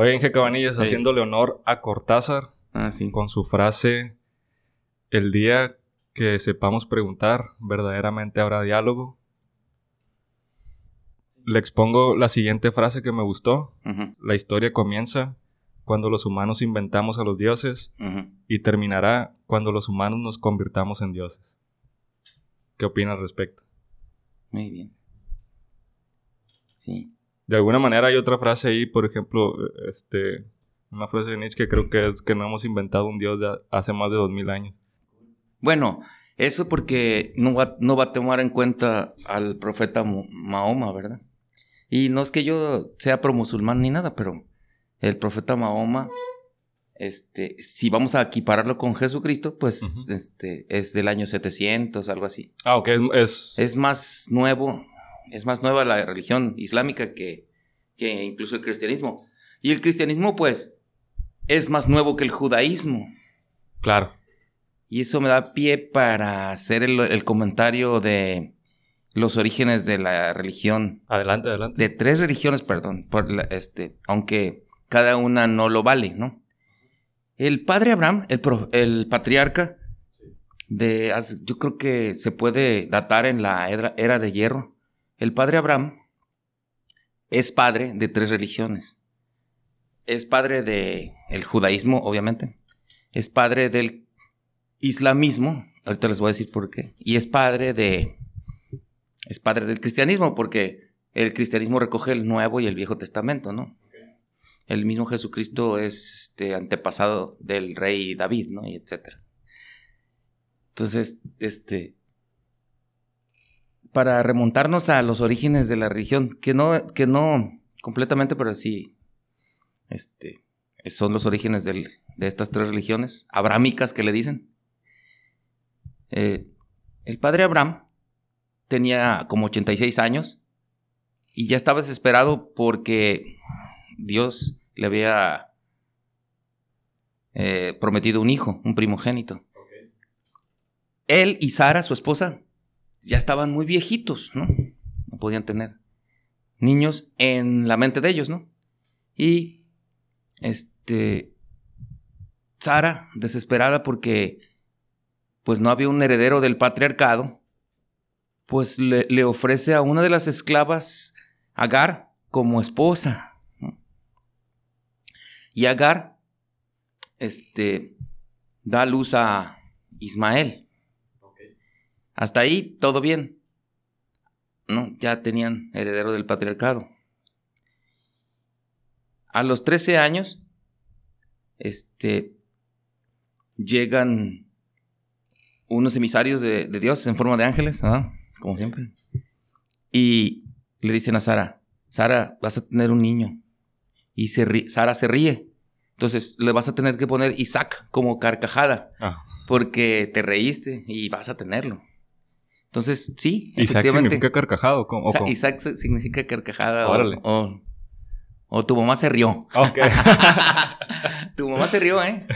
Oye, Inge Cabanillas, Ey. haciéndole honor a Cortázar Ah, sí. con su frase: El día que sepamos preguntar, verdaderamente habrá diálogo. Le expongo la siguiente frase que me gustó. Ujú, La historia comienza cuando los humanos inventamos a los dioses ujú. y terminará cuando los humanos nos convirtamos en dioses. ¿Qué opinas al respecto? Muy bien. Sí. De alguna manera hay otra frase ahí, por ejemplo, este, una frase de Nietzsche que creo que es que no hemos inventado un dios de hace más de dos mil años. Bueno, eso porque no va, no va a tomar en cuenta al profeta Mahoma, ¿verdad? Y no es que yo sea pro musulmán ni nada, pero el profeta Mahoma, este, si vamos a equipararlo con Jesucristo, pues este, es del año 700, algo así. Ah, ok, es... Es más nuevo, es más nueva la religión islámica que, que incluso el cristianismo. Y el cristianismo, pues, es más nuevo que el judaísmo. Claro. Y eso me da pie para hacer el, el comentario de los orígenes de la religión. Adelante, adelante. De tres religiones, perdón, por la- este, aunque cada una no lo vale, ¿no? El padre Abraham, el, pro- el patriarca, de, yo creo que se puede datar en la era, era de hierro. El padre Abraham es padre de tres religiones. Es padre de el judaísmo, obviamente. Es padre del islamismo. Ahorita les voy a decir por qué. Y es padre de. Es padre del cristianismo, porque el cristianismo recoge el Nuevo y el Viejo Testamento, ¿no? El mismo Jesucristo es este antepasado del rey David, ¿no? Y etcétera. Entonces, este. Para remontarnos a los orígenes de la religión, que no, que no completamente, pero sí. Este. Son los orígenes del- de estas tres religiones abrámicas que le dicen. Eh, el padre Abraham tenía como 86 años y ya estaba desesperado porque Dios le había eh, prometido un hijo, un primogénito. Él y Sara, su esposa, ya estaban muy viejitos, ¿no? No podían tener niños en la mente de ellos, ¿no? Y este Sara, desesperada porque pues no había un heredero del patriarcado, pues le, ofrece a una de las esclavas, Agar, como esposa. Y Agar, este, da luz a Ismael. Hasta ahí todo bien. No, ya tenían heredero del patriarcado. A los 13 años, este, llegan unos emisarios de, de Dios en forma de ángeles, ¿ah? como siempre. Y le dicen a Sara, Sara, vas a tener un niño. Y se Sara se ríe. Entonces le vas a tener que poner Isaac como carcajada, Ah, porque te reíste y vas a tenerlo. Entonces, sí, Isaac significa carcajado. ¿O Sa-? Isaac significa carcajada. Órale. O, o tu mamá se rió. Ok. Tu mamá se rió, ¿eh?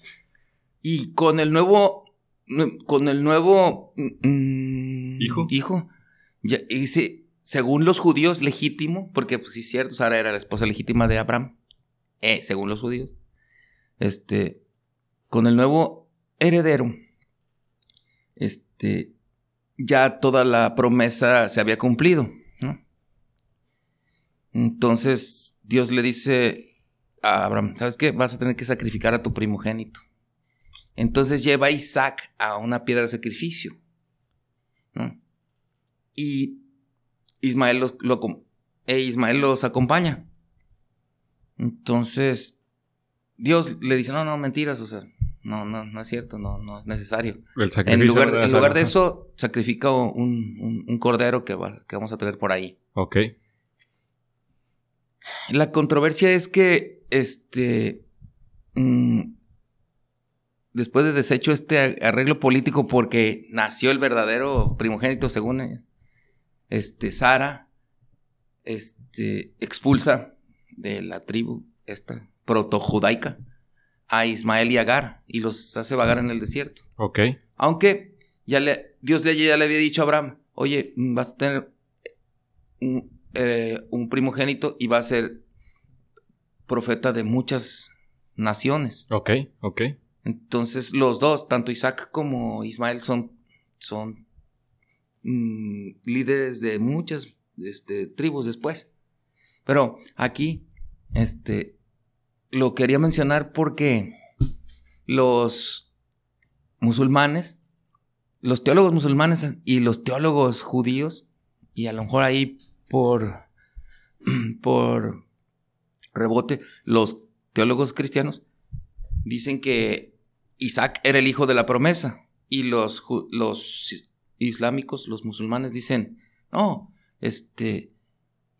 Y con el nuevo. Con el nuevo. mm, ¿Hijo? Hijo. Ya, ese, según los judíos, legítimo, porque pues sí es cierto, Sara era la esposa legítima de Abraham. Eh, según los judíos. Este. Con el nuevo heredero. Este. Ya toda la promesa se había cumplido. Entonces Dios le dice a Abraham, ¿sabes qué? Vas a tener que sacrificar a tu primogénito. Entonces lleva a Isaac a una piedra de sacrificio. Y Ismael los, e Ismael los acompaña. Entonces Dios le dice, no, no, mentiras, o sea, no, no, no es cierto, no, no es necesario. El En lugar, de en lugar de eso, sacrifica un, un- un cordero que, va- que vamos a tener por ahí. Ok. La controversia es que, este, mm, después de deshecho este arreglo político porque nació el verdadero primogénito según este, Sara, este, expulsa de la tribu esta protojudaica a Ismael y Agar y los hace vagar en el desierto. Ok. Aunque ya le, Dios le, ya le había dicho a Abraham, oye, vas a tener un, eh, un primogénito y va a ser profeta de muchas naciones. Ok, ok. Entonces los dos, tanto Isaac como Ismael, son, son mm, líderes de muchas este, tribus después. Pero aquí, este, lo quería mencionar porque los musulmanes, los teólogos musulmanes y los teólogos judíos, y a lo mejor ahí por, por rebote, los teólogos cristianos, dicen que Isaac era el hijo de la promesa y los, los islámicos, los musulmanes dicen, no, este,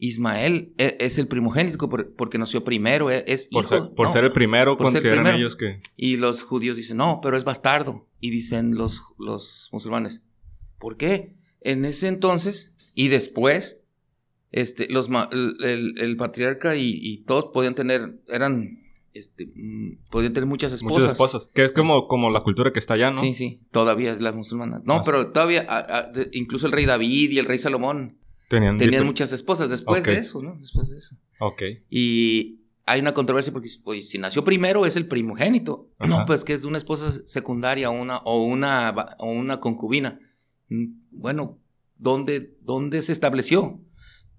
Ismael e, es el primogénito porque nació primero, e, es por hijo. Ser, por ser el primero, consideran ellos que... Y los judíos dicen, no, pero es bastardo. Y dicen los, los musulmanes, ¿por qué? En ese entonces y después, este, los, el, patriarca y, todos podían tener, eran, este, mm, podían tener muchas esposas. Muchas esposas, que es como, como la cultura que está allá, ¿no? Sí, sí, todavía las musulmanas. No, pero todavía, incluso el rey David y el rey Salomón tenían, muchas esposas después de eso, ¿no? Después de eso. Ok. Y hay una controversia porque pues, si nació primero es el primogénito. No, pues que es una esposa secundaria una, o, una, o una concubina. Mm, bueno, ¿dónde, dónde se estableció?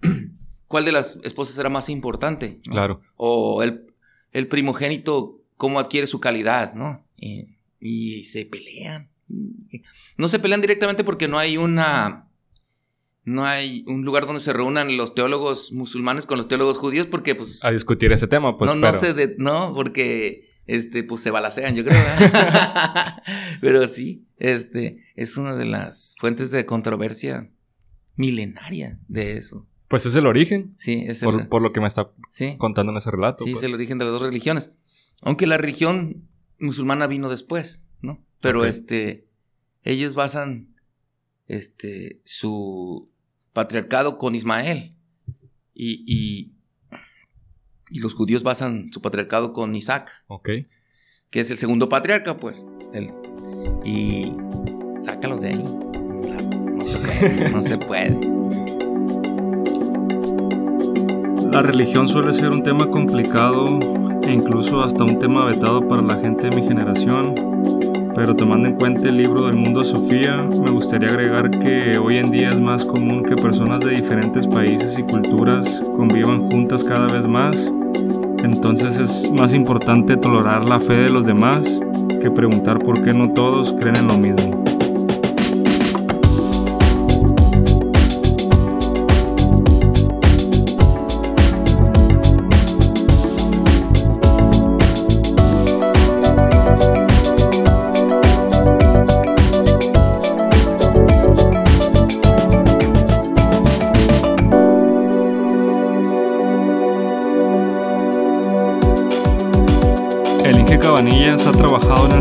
¿Cuál de las esposas era más importante? Claro. O el, el, primogénito, cómo adquiere su calidad, ¿no? Y, y se pelean. No se pelean directamente porque no hay una no hay un lugar donde se reúnan los teólogos musulmanes con los teólogos judíos porque pues a discutir ese tema pues no no sé de, no porque este pues se balacean yo creo pero sí este es una de las fuentes de controversia milenaria de eso. Pues es el origen. Sí es el, por, lo que me está contando en ese relato sí es pues. el origen de las dos religiones. Aunque la religión musulmana vino después no pero este ellos basan este su patriarcado con Ismael. Y, y, los judíos basan su patriarcado con Isaac. Ok. Que es el segundo patriarca, pues. y sácalos de ahí. No se puede. no se puede. La religión suele ser un tema complicado e incluso hasta un tema vetado para la gente de mi generación pero tomando en cuenta el libro del mundo Sofía, me gustaría agregar que hoy en día es más común que personas de diferentes países y culturas convivan juntas cada vez más, entonces es más importante tolerar la fe de los demás que preguntar por qué no todos creen en lo mismo.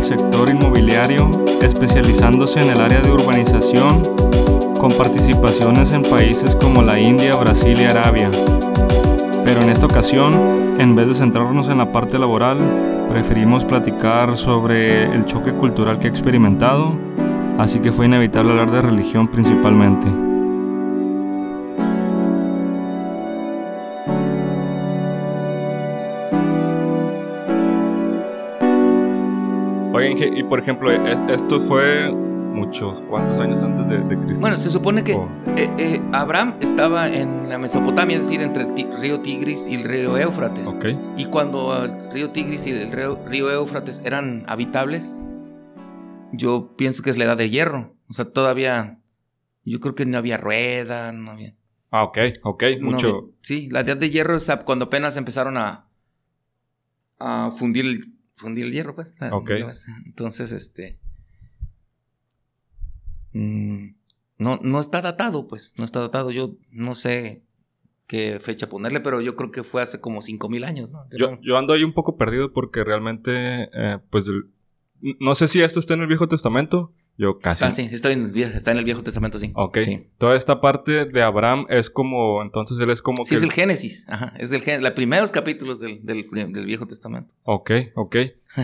El sector inmobiliario, especializándose en el área de urbanización, con participaciones en países como la India, Brasil y Arabia. Pero en esta ocasión, en vez de centrarnos en la parte laboral, preferimos platicar sobre el choque cultural que ha experimentado, así que fue inevitable hablar de religión principalmente. Por ejemplo, e, esto fue muchos, ¿cuántos años antes de, Cristo? Bueno, se supone que eh, eh, Abraham estaba en la Mesopotamia, es decir, entre el río Tigris y el río Éufrates. Y cuando el río Tigris y el río, río Éufrates eran habitables, yo pienso que es la edad de hierro. O sea, todavía, yo creo que no había rueda, no había... Ah, ok, ok, mucho. sí, la edad de hierro es cuando apenas empezaron a, a fundir el fundí el hierro, pues. Ok. Entonces, este. Mm, no, no está datado, pues. No está datado. Yo no sé qué fecha ponerle, pero yo creo que fue hace como 5000 años, ¿no? Yo, yo, ando ahí un poco perdido porque realmente, eh, pues, no sé si esto está en el Viejo Testamento, yo casi. Ah, sí, está en, el Viejo Testamento, sí. Ok. Toda esta parte de Abraham es como, entonces él es como sí, es el Génesis. Ajá. Es el, los primeros capítulos del, del, Viejo Testamento. Ok, ok.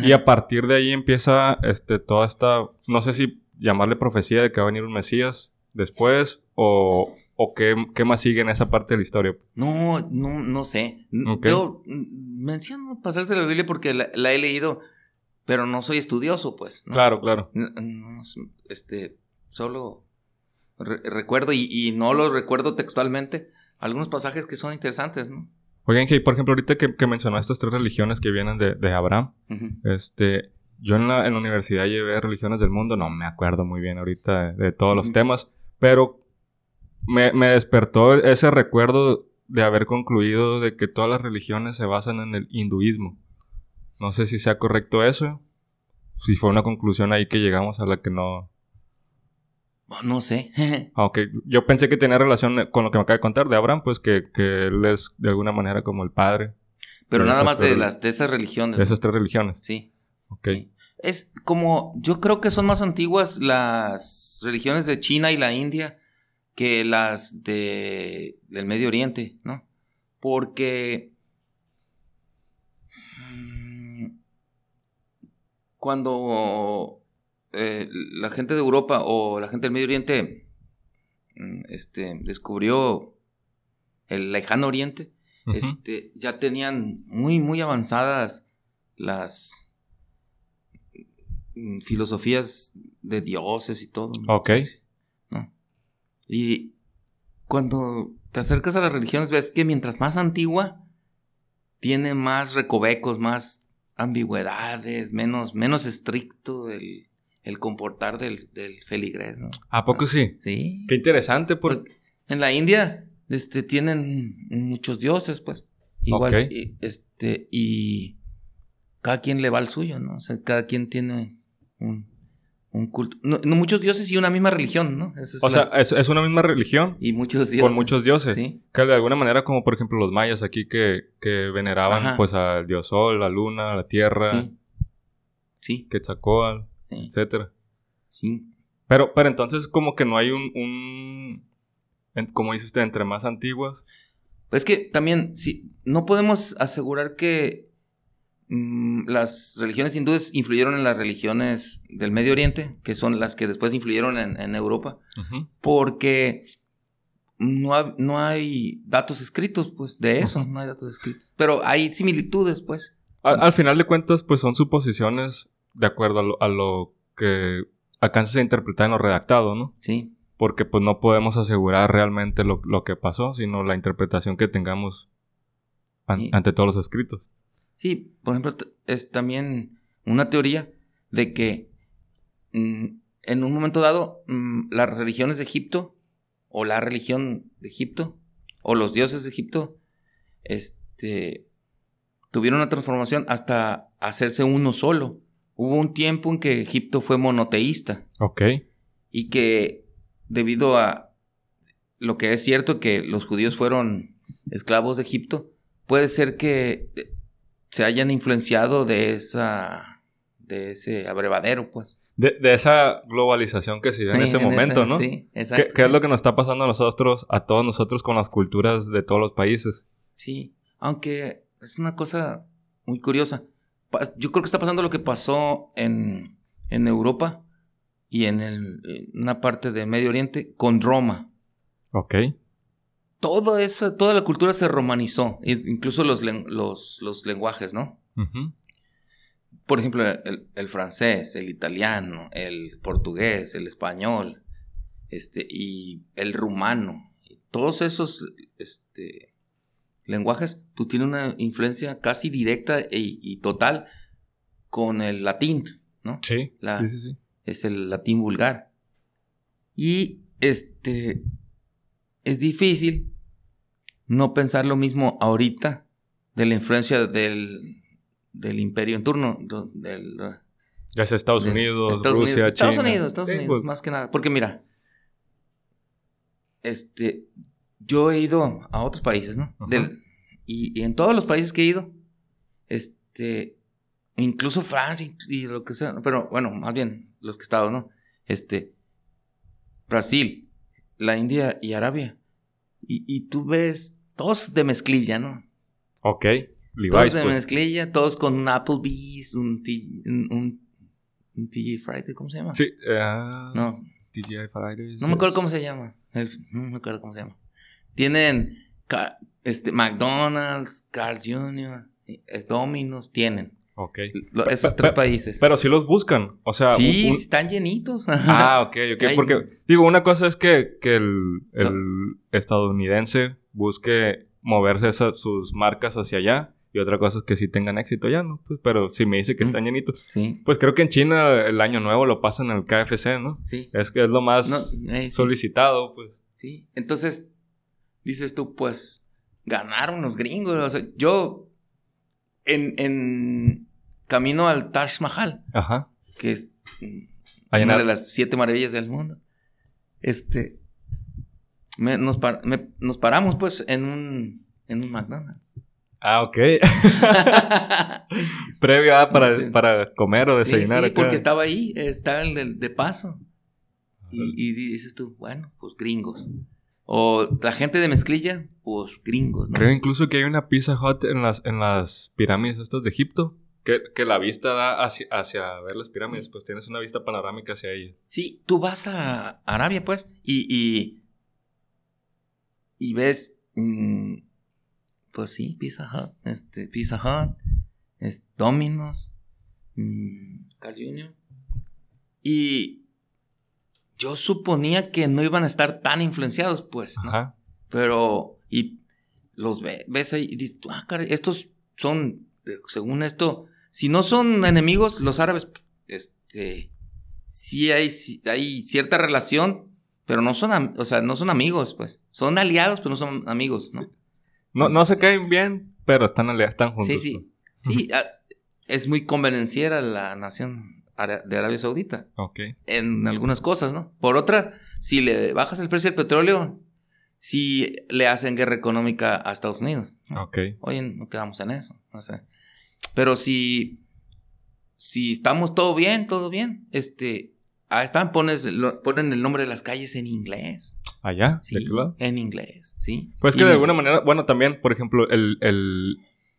y a partir de ahí empieza este, toda esta, no sé si llamarle profecía de que va a venir un Mesías después o, ¿O qué, qué, más sigue en esa parte de la historia? No, no, no sé. Yo menciono pasarse la Biblia porque la, he leído, pero no soy estudioso, pues. Claro, claro. este, solo recuerdo, y, no lo recuerdo textualmente, algunos pasajes que son interesantes, ¿no? Oigan, que por ejemplo, ahorita que, que mencionaste estas tres religiones que vienen de, de Abraham, este, yo en la, en la, universidad llevé religiones del mundo, no me acuerdo muy bien ahorita de, todos los temas, pero me, me, despertó ese recuerdo de haber concluido de que todas las religiones se basan en el hinduismo. No sé si sea correcto eso, si fue una conclusión ahí que llegamos a la que no, no sé. Aunque ah, yo pensé que tenía relación con lo que me acaba de contar de Abraham, pues que, él es de alguna manera como el padre. Pero nada más de, las, de esas religiones. De esas tres religiones. Sí. Ok. Es como, yo creo que son más antiguas las religiones de China y la India que las de, del Medio Oriente, ¿no? Porque cuando eh, la gente de Europa o la gente del Medio Oriente mm, este, descubrió el lejano Oriente, este, ya tenían muy, muy avanzadas las mm, filosofías de dioses y todo. Ok. Y cuando te acercas a las religiones, ves que mientras más antigua, tiene más recovecos, más ambigüedades, menos, menos estricto el, el comportar del, del feligrés, ¿no? ¿A poco sí? Sí. Qué interesante, porque... En la India, este, tienen muchos dioses, pues. Igual, y, este, y cada quien le va al suyo, ¿no? O sea, cada quien tiene un, un culto. No, muchos dioses y una misma religión, ¿no? o sea, es, es, una misma religión. Y muchos dioses. Con muchos dioses. Sí. Que de alguna manera, como por ejemplo los mayas aquí que, que veneraban pues al dios sol, la luna, la tierra. Sí. Quetzalcóatl etcétera. Sí. Pero, pero entonces como que no hay un, un como dice usted, entre más antiguas. Es que también, sí, no podemos asegurar que mm, las religiones hindúes influyeron en las religiones del Medio Oriente, que son las que después influyeron en, Europa, porque no, no, hay datos escritos, pues, de eso, no hay datos escritos. Pero hay similitudes, pues. Al, final de cuentas, pues son suposiciones de acuerdo a lo, que alcances a interpretar en lo redactado, ¿no? Sí. Porque pues no podemos asegurar realmente lo, que pasó, sino la interpretación que tengamos ante todos los escritos. Sí, por ejemplo, es también una teoría de que mm, en un momento dado mm, las religiones de Egipto, o la religión de Egipto, o los dioses de Egipto, este, tuvieron una transformación hasta hacerse uno solo. Hubo un tiempo en que Egipto fue monoteísta. Ok. Y que debido a lo que es cierto que los judíos fueron esclavos de Egipto, puede ser que eh, se hayan influenciado de esa de ese abrevadero, pues. De, esa globalización que se dio en ese momento, ¿no? Sí, exacto. ¿Qué, es lo que nos está pasando a nosotros, a todos nosotros con las culturas de todos los países? Sí, aunque es una cosa muy curiosa yo creo que está pasando lo que pasó en, Europa y en, una parte de Medio Oriente con Roma. Ok. Toda esa, toda la cultura se romanizó, incluso los, los, lenguajes, ¿no? Por ejemplo, el, francés, el italiano, el portugués, el español, este, y el rumano. Todos esos, este, lenguajes, pues tiene una influencia casi directa e, y total con el latín, ¿no? Sí, sí, sí, Es el latín vulgar. Y este es difícil no pensar lo mismo ahorita de la influencia del, del imperio en turno, del, ya sea Estados Unidos, Rusia, Estados Unidos, Estados Unidos, pues. más que nada. Porque mira, este, yo he ido a otros países, ¿no? y, en todos los países que he ido, este, incluso Francia y, lo que sea, pero bueno, más bien los que he estado, ¿no? Este, Brasil, la India y Arabia. Y, tú ves todos de mezclilla, ¿no? Ok. todos de pues. mezclilla, todos con un Applebee's, un, un, un TG Friday, ¿cómo se llama? Sí. Uh... No. TGI Fridays. No me acuerdo cómo se llama. El- no me acuerdo cómo se llama. Tienen este, McDonald's, Carl's Jr., eh, Domino's, tienen. Ok. Esos tres países. Pero sí los buscan. O sea, sí, un- están llenitos. Ah, ok, ok. Porque, digo, una cosa es que, que el, el estadounidense busque moverse esa- sus marcas hacia allá. Y otra cosa es que sí tengan éxito allá, ¿no? Pues, pero si me dice que están llenitos. sí, Pues creo que en China el año nuevo lo pasan en el KFC, ¿no? sí. Es que es lo más No, eh, sí. solicitado, pues. Sí, entonces dices tú, pues ganaron los gringos. O sea, yo en, en camino al Taj Mahal, Ajá. que es Allá una de las siete maravillas del mundo, este, me- nos, par- me- nos paramos pues en un, en un McDonald's. Ah, ok. Previo para, Sí. para comer o desayunar sí, porque estaba ahí, estaba el de, de paso. Y, y dices tú, bueno, pues gringos. O la gente de mezclilla, pues gringos, ¿no? Creo incluso que hay una Pizza Hut en las, en las pirámides estas de Egipto. Que, que la vista da hacia, hacia ver las pirámides. Sí. Pues tienes una vista panorámica hacia ellas. Sí, tú vas a Arabia, pues, y, y, y ves, mm, pues sí, Pizza Hut, este, Pizza Hut, es Domino's, mm, Carl Jr. Y yo suponía que no iban a estar tan influenciados, pues, ¿no? Ajá. Pero, y los ve- ves ahí y dices, ah, caray, estos son, eh, según esto, si no son enemigos, los árabes, este, sí hay, sí hay cierta relación, pero no son, o sea, no son amigos, pues. Son aliados, pero no son amigos, ¿no? No, no se caen bien, pero están, ale- están juntos. Sí, sí. Sí, ah, es muy convenenciera la nación de Arabia Saudita. Ok. en algunas cosas, ¿no? Por otra, si le bajas el precio del petróleo, sí le hacen guerra económica a Estados Unidos. Ok. Oye, no quedamos en eso. No sé. Pero si, si estamos todo bien, todo bien, este, ahí están, pones, lo- ponen el nombre de las calles en inglés. ¿Allá? Sí, ¿De qué lado? en inglés, sí. Pues Y que de no- alguna manera, bueno, también, por ejemplo, el, el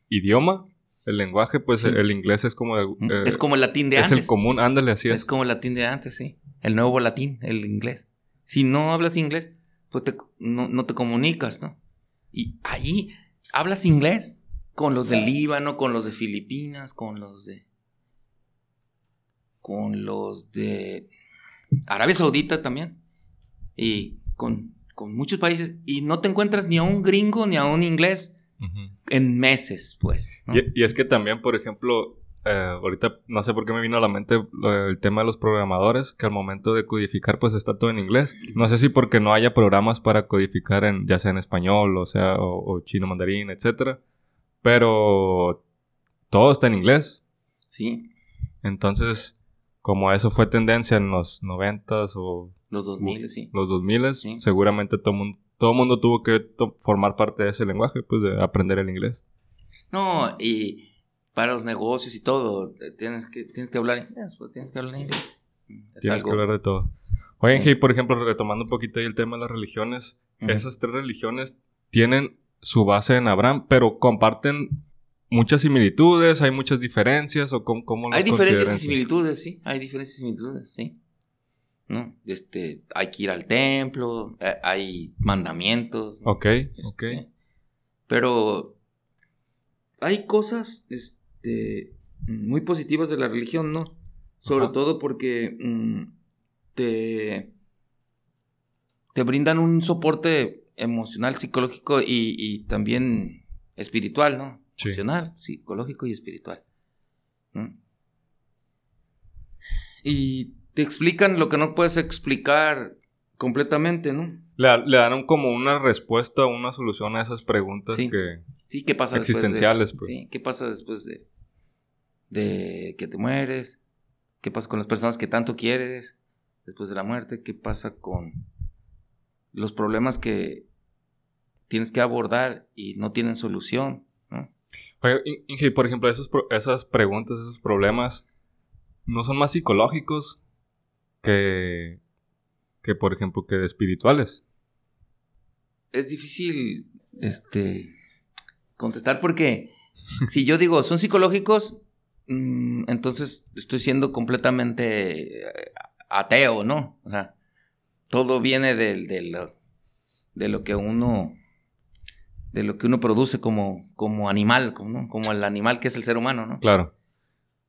idioma, el lenguaje, pues Sí. el, inglés es como... el- eh, es como el latín de es antes. el común, ándale, así Es es. como el latín de antes, sí. El nuevo latín, el inglés. Si no hablas inglés, pues te- no, no te comunicas, ¿no? Y ahí hablas inglés con los del Líbano, con los de Filipinas, con los de. con los de Arabia Saudita también. Y con, con muchos países. Y no te encuentras ni a un gringo ni a un inglés en meses, pues. ¿no? Y, y es que también, por ejemplo, eh, ahorita no sé por qué me vino a la mente lo- el tema de los programadores, que al momento de codificar pues está todo en inglés. No sé si porque no haya programas para codificar en, ya sea en español, o sea, o, o chino mandarín, etcétera. Pero todo está en inglés. Sí, Entonces, como eso fue tendencia en los noventas o los 2000, sí. los 2000 Sí. seguramente todo mundo, todo mundo tuvo que to- formar parte de ese lenguaje, pues de aprender el inglés. No, y para los negocios y todo, tienes que, tienes que hablar inglés, pues, tienes que hablar inglés. Es Tienes que hablar de todo. Sí. hey, por ejemplo, retomando un poquito ahí el tema de las religiones, esas tres religiones tienen su base en Abraham, pero comparten muchas similitudes, hay muchas diferencias, o cómo, cómo Hay diferencias y similitudes, sí, hay diferencias y similitudes, sí. ¿No? Este, hay que ir al templo, eh, hay mandamientos. ¿no? Ok, ok. Este, Pero hay cosas este, muy positivas de la religión, ¿no? Sobre Ajá. todo porque mm, te, te brindan un soporte emocional, psicológico y, y también espiritual, ¿no? Sí. Emocional, psicológico y espiritual. Y te explican lo que no puedes explicar completamente, ¿no? Le, le dan como una respuesta, una solución a esas preguntas Sí. que Sí, ¿qué pasa de- existenciales, pues. Sí, ¿qué pasa después de, de que te mueres? ¿Qué pasa con las personas que tanto quieres después de la muerte? ¿Qué pasa con los problemas que tienes que abordar y no tienen solución? ¿no? Oye, In- Inge, por ejemplo, esos esas preguntas, esos problemas, ¿no son más psicológicos que, que por ejemplo, que de espirituales? Es difícil este, contestar porque si yo digo son psicológicos, mm, entonces estoy siendo completamente eh, ateo, ¿no? O sea, todo viene de, de, lo, de lo que uno de lo que uno produce como, como animal, como, como el animal que es el ser humano, ¿no? Claro.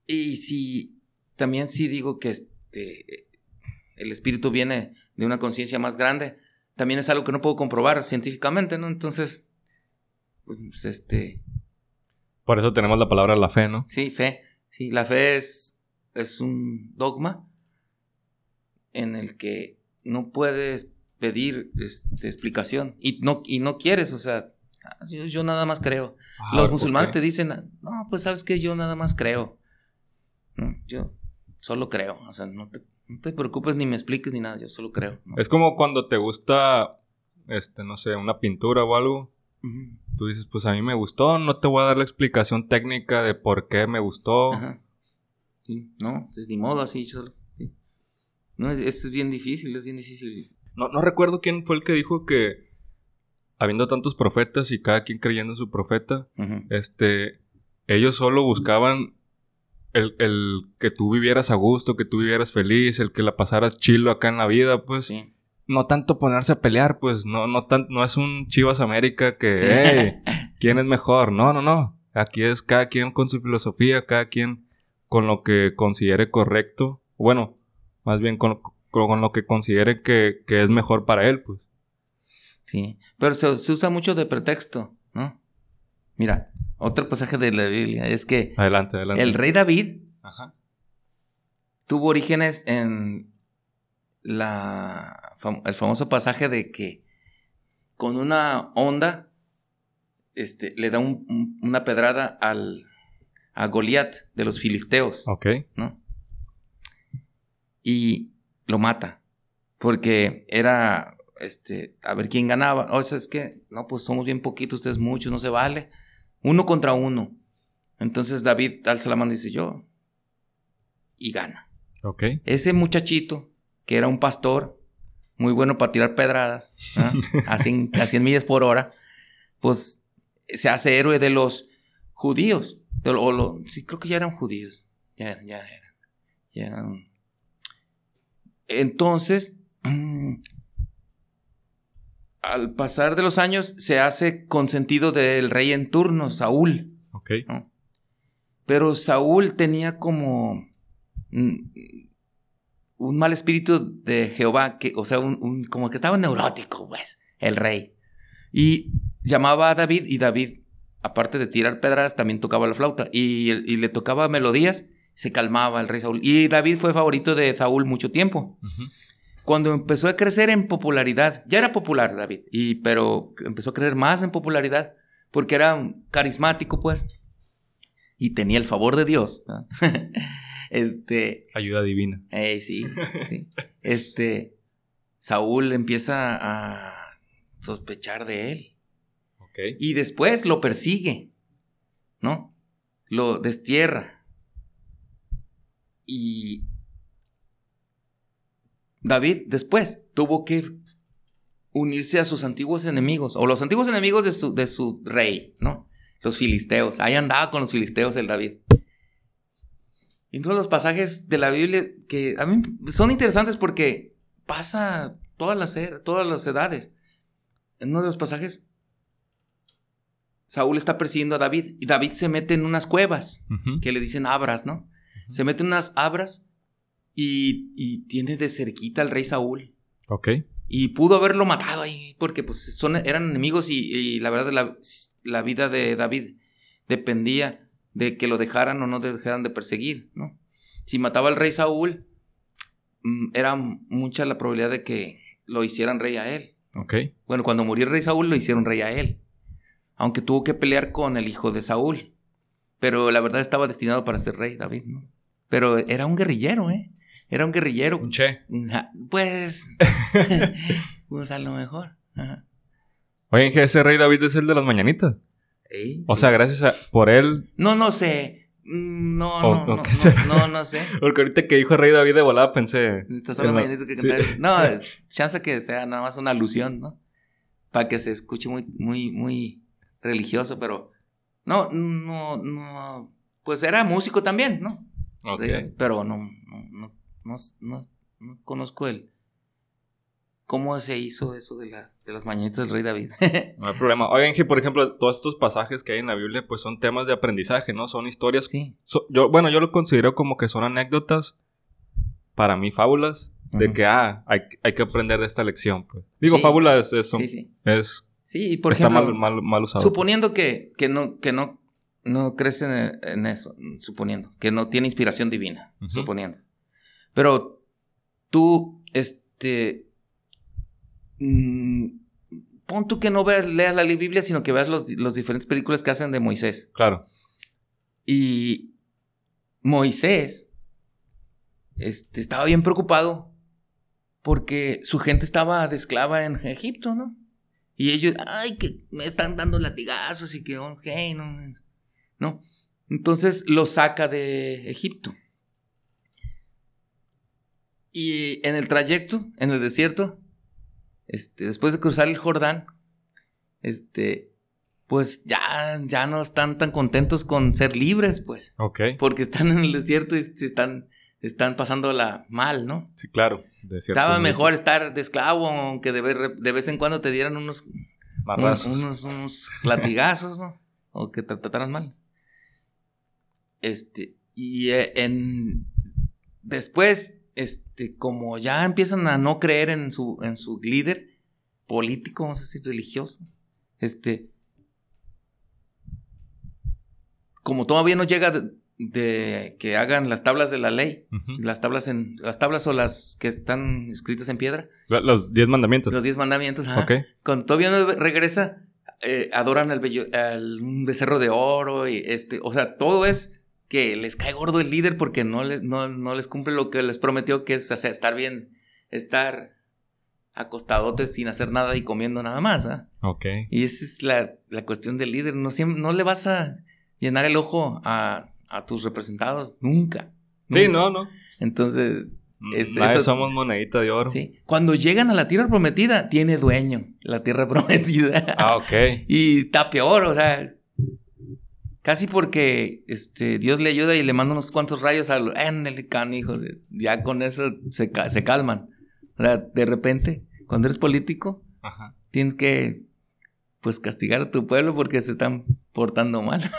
Y si también sí digo que este el espíritu viene de una conciencia más grande, también es algo que no puedo comprobar científicamente, ¿no? Entonces, pues este por eso tenemos la palabra la fe, ¿no? Sí, fe. Sí, la fe es, es un dogma en el que no puedes pedir este, explicación y no, y no quieres, o sea, yo, nada más creo. Ah, Los musulmanes te dicen, no, pues sabes que yo nada más creo. No, yo solo creo, o sea, no te, no te preocupes ni me expliques ni nada, yo solo creo. Es como cuando te gusta, este, no sé, una pintura o algo Tú dices, pues a mí me gustó, no te voy a dar la explicación técnica de por qué me gustó. Ajá. no, es ni modo así. Solo, No, es, es bien difícil, es bien difícil. No, no recuerdo quién fue el que dijo que, habiendo tantos profetas y cada quien creyendo en su profeta, este, ellos solo buscaban el, el, que tú vivieras a gusto, que tú vivieras feliz, el que la pasaras chilo acá en la vida, pues. Sí no tanto ponerse a pelear, pues no, no, tan, no es un Chivas América que, ¿quién es mejor? No, no, no. Aquí es cada quien con su filosofía, cada quien con lo que considere correcto. Bueno, más bien con, con lo que considere que, es mejor para él, pues. Sí, pero se, usa mucho de pretexto, ¿no? Mira, otro pasaje de la Biblia es que... Adelante, adelante. El rey David tuvo orígenes en la, el famoso pasaje de que con una onda este, le da una pedrada al, a Goliat de los filisteos. Ok. ¿no? Y lo mata. Porque era, este, a ver quién ganaba. O sea, es que, no, pues somos bien poquitos, ustedes muchos, no se vale. Uno contra uno. Entonces David alza la mano y dice yo. Y gana. Ok. Ese muchachito que era un pastor, muy bueno para tirar pedradas, ¿ah? a, 100, millas por hora, pues se hace héroe de los judíos. sí, creo que ya eran judíos. Ya, ya eran. Ya eran. Entonces, al pasar de los años, se hace consentido del rey en turno, Saúl. Ok. Pero Saúl tenía como un mal espíritu de Jehová, que, o sea, un, como que estaba neurótico, pues, el rey. Y llamaba a David y David, aparte de tirar pedras, también tocaba la flauta y, le tocaba melodías, se calmaba el rey Saúl. Y David fue favorito de Saúl mucho tiempo. Cuando empezó a crecer en popularidad, ya era popular David, y, pero empezó a crecer más en popularidad porque era carismático, pues, y tenía el favor de Dios. Este. Ayuda divina. Eh, sí, sí. Este. Saúl empieza a sospechar de él. Ok. Y después lo persigue. ¿No? Lo destierra. Y. David después tuvo que unirse a sus antiguos enemigos, o los antiguos enemigos de su, de su rey, ¿no? Los filisteos. Ahí andaba con los filisteos el David. Y entonces los pasajes de la Biblia que a mí son interesantes porque pasa todas las, er, todas las edades. En uno de los pasajes, Saúl está persiguiendo a David y David se mete en unas cuevas que le dicen abras, ¿no? Se mete en unas abras y, tiene de cerquita al rey Saúl. Ok. Y pudo haberlo matado ahí porque pues son, eran enemigos y, la verdad la, la vida de David dependía de que lo dejaran o no dejaran de perseguir, ¿no? Si mataba al rey Saúl, mm, era mucha la probabilidad de que lo hicieran rey a él. Ok. Bueno, cuando murió el rey Saúl, lo hicieron rey a él. Aunque tuvo que pelear con el hijo de Saúl. Pero la verdad estaba destinado para ser rey, David, ¿no? Pero era un guerrillero, ¿eh? Era un guerrillero. Un che. Pues. pues a lo mejor. Oye, ese rey David es el de las mañanitas. O sea, gracias a, por él. No, no sé. Mm, no, no, no, no, no, sé. Porque ahorita que dijo Rey David de volada pensé. No, chance que sea nada más una alusión, ¿no? Para que se escuche muy, muy, muy religioso, pero. No, no, no. Pues era músico también, ¿no? Ok. Pero no, no, no, no, no conozco el, cómo se hizo eso de, la, de las mañanitas del rey David. no hay problema. Oigan, que por ejemplo, todos estos pasajes que hay en la Biblia, pues son temas de aprendizaje, ¿no? Son historias. Sí. yo, bueno, yo lo considero como que son anécdotas, para mí fábulas, de que, ah, hay, hay, que aprender de esta lección. Pues. Digo, fábulas es eso. Sí, sí. Es, sí, por está ejemplo, mal, mal, usado. Suponiendo que, que, no, que no, no crece en, eso, suponiendo, que no tiene inspiración divina, suponiendo. Pero tú, este, mmm, pon tú que no veas, leas la Biblia, sino que veas los, los diferentes películas que hacen de Moisés. Claro. Y Moisés este, estaba bien preocupado porque su gente estaba de esclava en Egipto, ¿no? Y ellos, ay, que me están dando latigazos y que, ok, no, no. Entonces lo saca de Egipto. Y en el trayecto, en el desierto, este, después de cruzar el Jordán, este, pues ya, ya no están tan contentos con ser libres, pues. Ok. Porque están en el desierto y se están, están pasándola mal, ¿no? Sí, claro. Estaba mejor estar de esclavo, aunque de, de vez en cuando te dieran unos, unos, unos, latigazos, ¿no? O que te trataran mal. Este, y eh, en, después este, como ya empiezan a no creer en su, en su líder político, vamos a decir, religioso, este, como todavía no llega de, que hagan las tablas de la ley, las tablas en, las tablas o las que están escritas en piedra. Los diez mandamientos. Los diez mandamientos, ajá. Cuando todavía no regresa, eh, adoran al, al, un becerro de oro y este, o sea, todo es que les cae gordo el líder porque no les, no, les cumple lo que les prometió, que es estar bien, estar acostadotes sin hacer nada y comiendo nada más. ¿ah? Ok. Y esa es la, cuestión del líder. No, no le vas a llenar el ojo a, tus representados nunca. Sí, no, no. Entonces. Mm, es, somos monedita de oro. Sí. Cuando llegan a la tierra prometida, tiene dueño la tierra prometida. Ah, ok. y está peor, o sea, Casi porque este, Dios le ayuda y le manda unos cuantos rayos a los. canijos! Ya con eso se, se calman. O sea, de repente, cuando eres político, tienes que pues castigar a tu pueblo porque se están portando mal.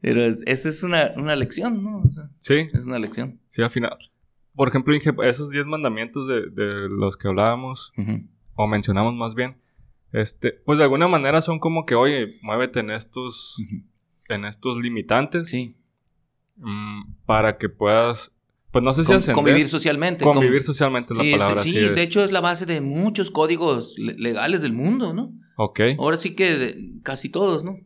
Pero esa es una, lección, ¿no? sí. Es una lección. Sí, al final. Por ejemplo, esos diez mandamientos de, los que hablábamos, o mencionamos más bien, este, pues de alguna manera son como que, oye, muévete en estos, en estos limitantes. Sí. Mm, para que puedas, pues no sé si ascender, Convivir socialmente. Convivir socialmente es la palabra. Sí, de hecho es la base de muchos códigos legales del mundo, ¿no? Ok. Ahora sí que casi todos, ¿no?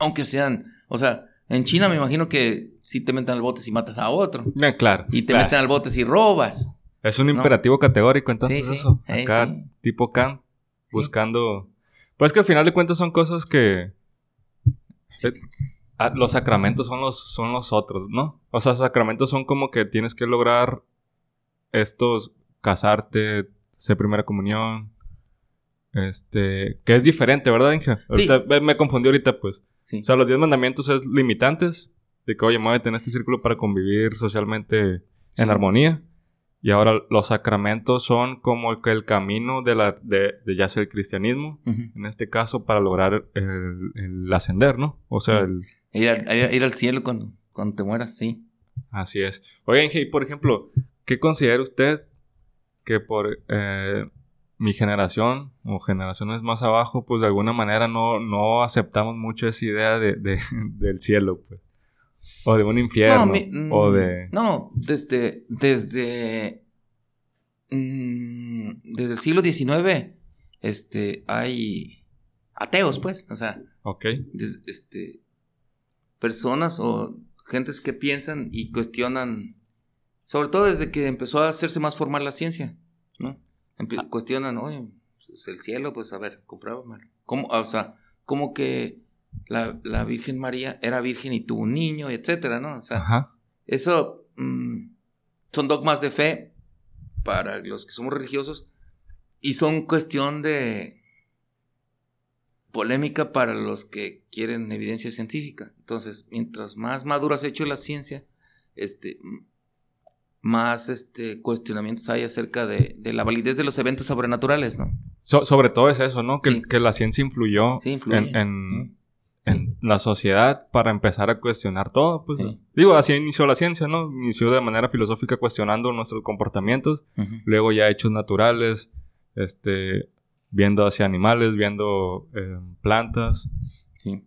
Aunque sean, o sea, en China me imagino que si te meten al bote si matas a otro. Eh, claro. Y te meten al bote si robas. Es un imperativo categórico, entonces eso. Eh, Acá, tipo Kant buscando... Pues que al final de cuentas son cosas que... Eh, ah, los sacramentos son los, son los otros, ¿no? O sea, sacramentos son como que tienes que lograr estos, casarte, ser primera comunión, este, que es diferente, ¿verdad, Inge? me confundí ahorita, pues. O sea, los diez mandamientos es limitantes, de que, oye, muévete en este círculo para convivir socialmente en armonía. Y ahora los sacramentos son como que el camino de, la, de, ya sea el cristianismo, en este caso, para lograr el, ascender, ¿no? O sea, el... Ir al, ir al, cielo cuando, cuando te mueras, sí. Así es. Oigan, por ejemplo, ¿qué considera usted que por eh, mi generación o generaciones más abajo, pues de alguna manera no, no aceptamos mucho esa idea de, del cielo, pues? O de un infierno. No, o de. No, desde. Desde. Mm, desde el siglo XIX. Este. Hay. Ateos, pues. O sea. Ok. este. Personas o gentes que piensan y cuestionan. Sobre todo desde que empezó a hacerse más formal la ciencia. ¿No? Ah. Cuestionan, oye, pues el cielo, pues a ver, compruébamelo. ¿Cómo? O sea, como que la, Virgen María era virgen y tuvo un niño, etcétera, ¿no? O sea, eso mm, son dogmas de fe para los que somos religiosos y son cuestión de polémica para los que quieren evidencia científica. Entonces, mientras más madura se ha hecho la ciencia, este, más este, cuestionamientos hay acerca de, de la validez de los eventos sobrenaturales, ¿no? sobre todo es eso, ¿no? Que, Sí. que la ciencia influyó Sí, en, en-. En la sociedad para empezar a cuestionar todo. Pues, Sí. Digo, así inició la ciencia, ¿no? Inició de manera filosófica cuestionando nuestros comportamientos, luego ya hechos naturales, este, viendo hacia animales, viendo eh, plantas. Sí.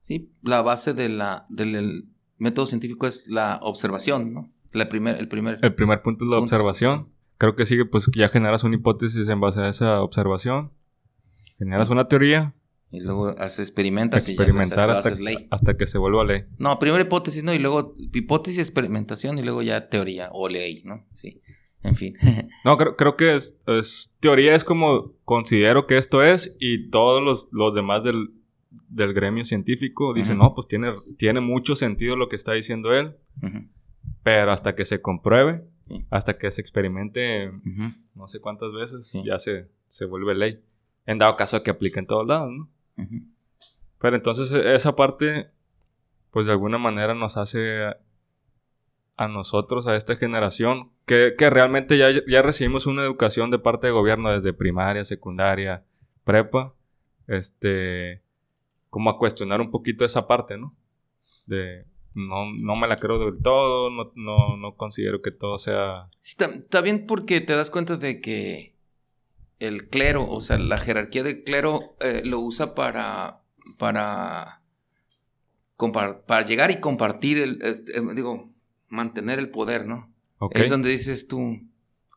Sí, la base de la, del el método científico es la observación, ¿no? La primer, el primer. El primer punto es la Punto, observación. Creo que sigue, pues ya generas una hipótesis en base a esa observación. Generas una teoría, Y luego haces experimentas y ya experimentar lo hasta, haces ley. hasta que se vuelva ley. No, primero hipótesis, ¿no? Y luego hipótesis, experimentación y luego ya teoría o ley, ¿no? Sí. En fin. No, creo, creo que es, es- teoría es como considero que esto es y todos los, los demás del, del gremio científico dicen, no, pues tiene, tiene mucho sentido lo que está diciendo él, pero hasta que se compruebe, Sí. hasta que se experimente no sé cuántas veces, Sí. ya se, se vuelve ley. En dado caso que aplique en todos lados, ¿no? Pero entonces e- esa parte, pues de alguna manera nos hace a, nosotros, a esta generación, que, que realmente ya, ya recibimos una educación de parte del gobierno desde primaria, secundaria, prepa, este, como a cuestionar un poquito esa parte, ¿no? De, no, no me la creo del todo, no, no, no considero que todo sea... Sí, tam- también porque te das cuenta de que el clero, o sea, la jerarquía del clero eh, lo usa para, para, para llegar y compartir, el, este, eh, digo, mantener el poder, ¿no? Ok. Es donde dices tú,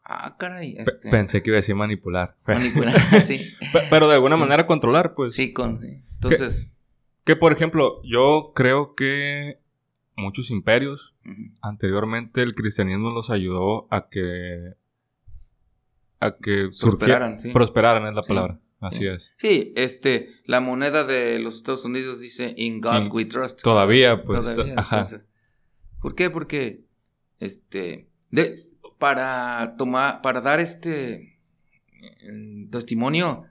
ah, caray, este, Pensé que iba a decir manipular. manipular, sí, Pe- Pero de alguna manera controlar, pues. sí, con, entonces, Que por ejemplo, yo creo que muchos imperios anteriormente el cristianismo los ayudó a que a que prosperaran, sí. prosperaran es la Sí. palabra. Así Sí. es. Sí, este, la moneda de los Estados Unidos dice In God In- we trust. todavía, pues, Todavía, ajá. entonces, ¿Por qué? Porque, este, de, para tomar, para dar este eh, testimonio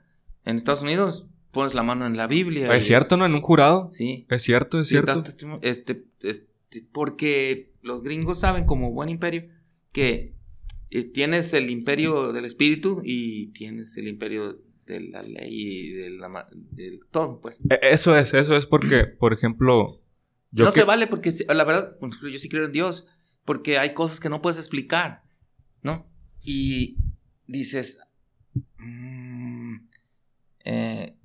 en Estados Unidos, pones la mano en la Biblia. Es cierto, ¿no? En un jurado. Sí. Es cierto, es cierto. este, este, porque los gringos saben, como buen imperio, que tienes el imperio del espíritu y tienes el imperio de la ley y de la todo, pues. E- Eso es, eso es porque, por ejemplo, yo no que- se vale porque la verdad, yo sí creo en Dios, porque hay cosas que no puedes explicar, ¿no? Y dices, mm, eh,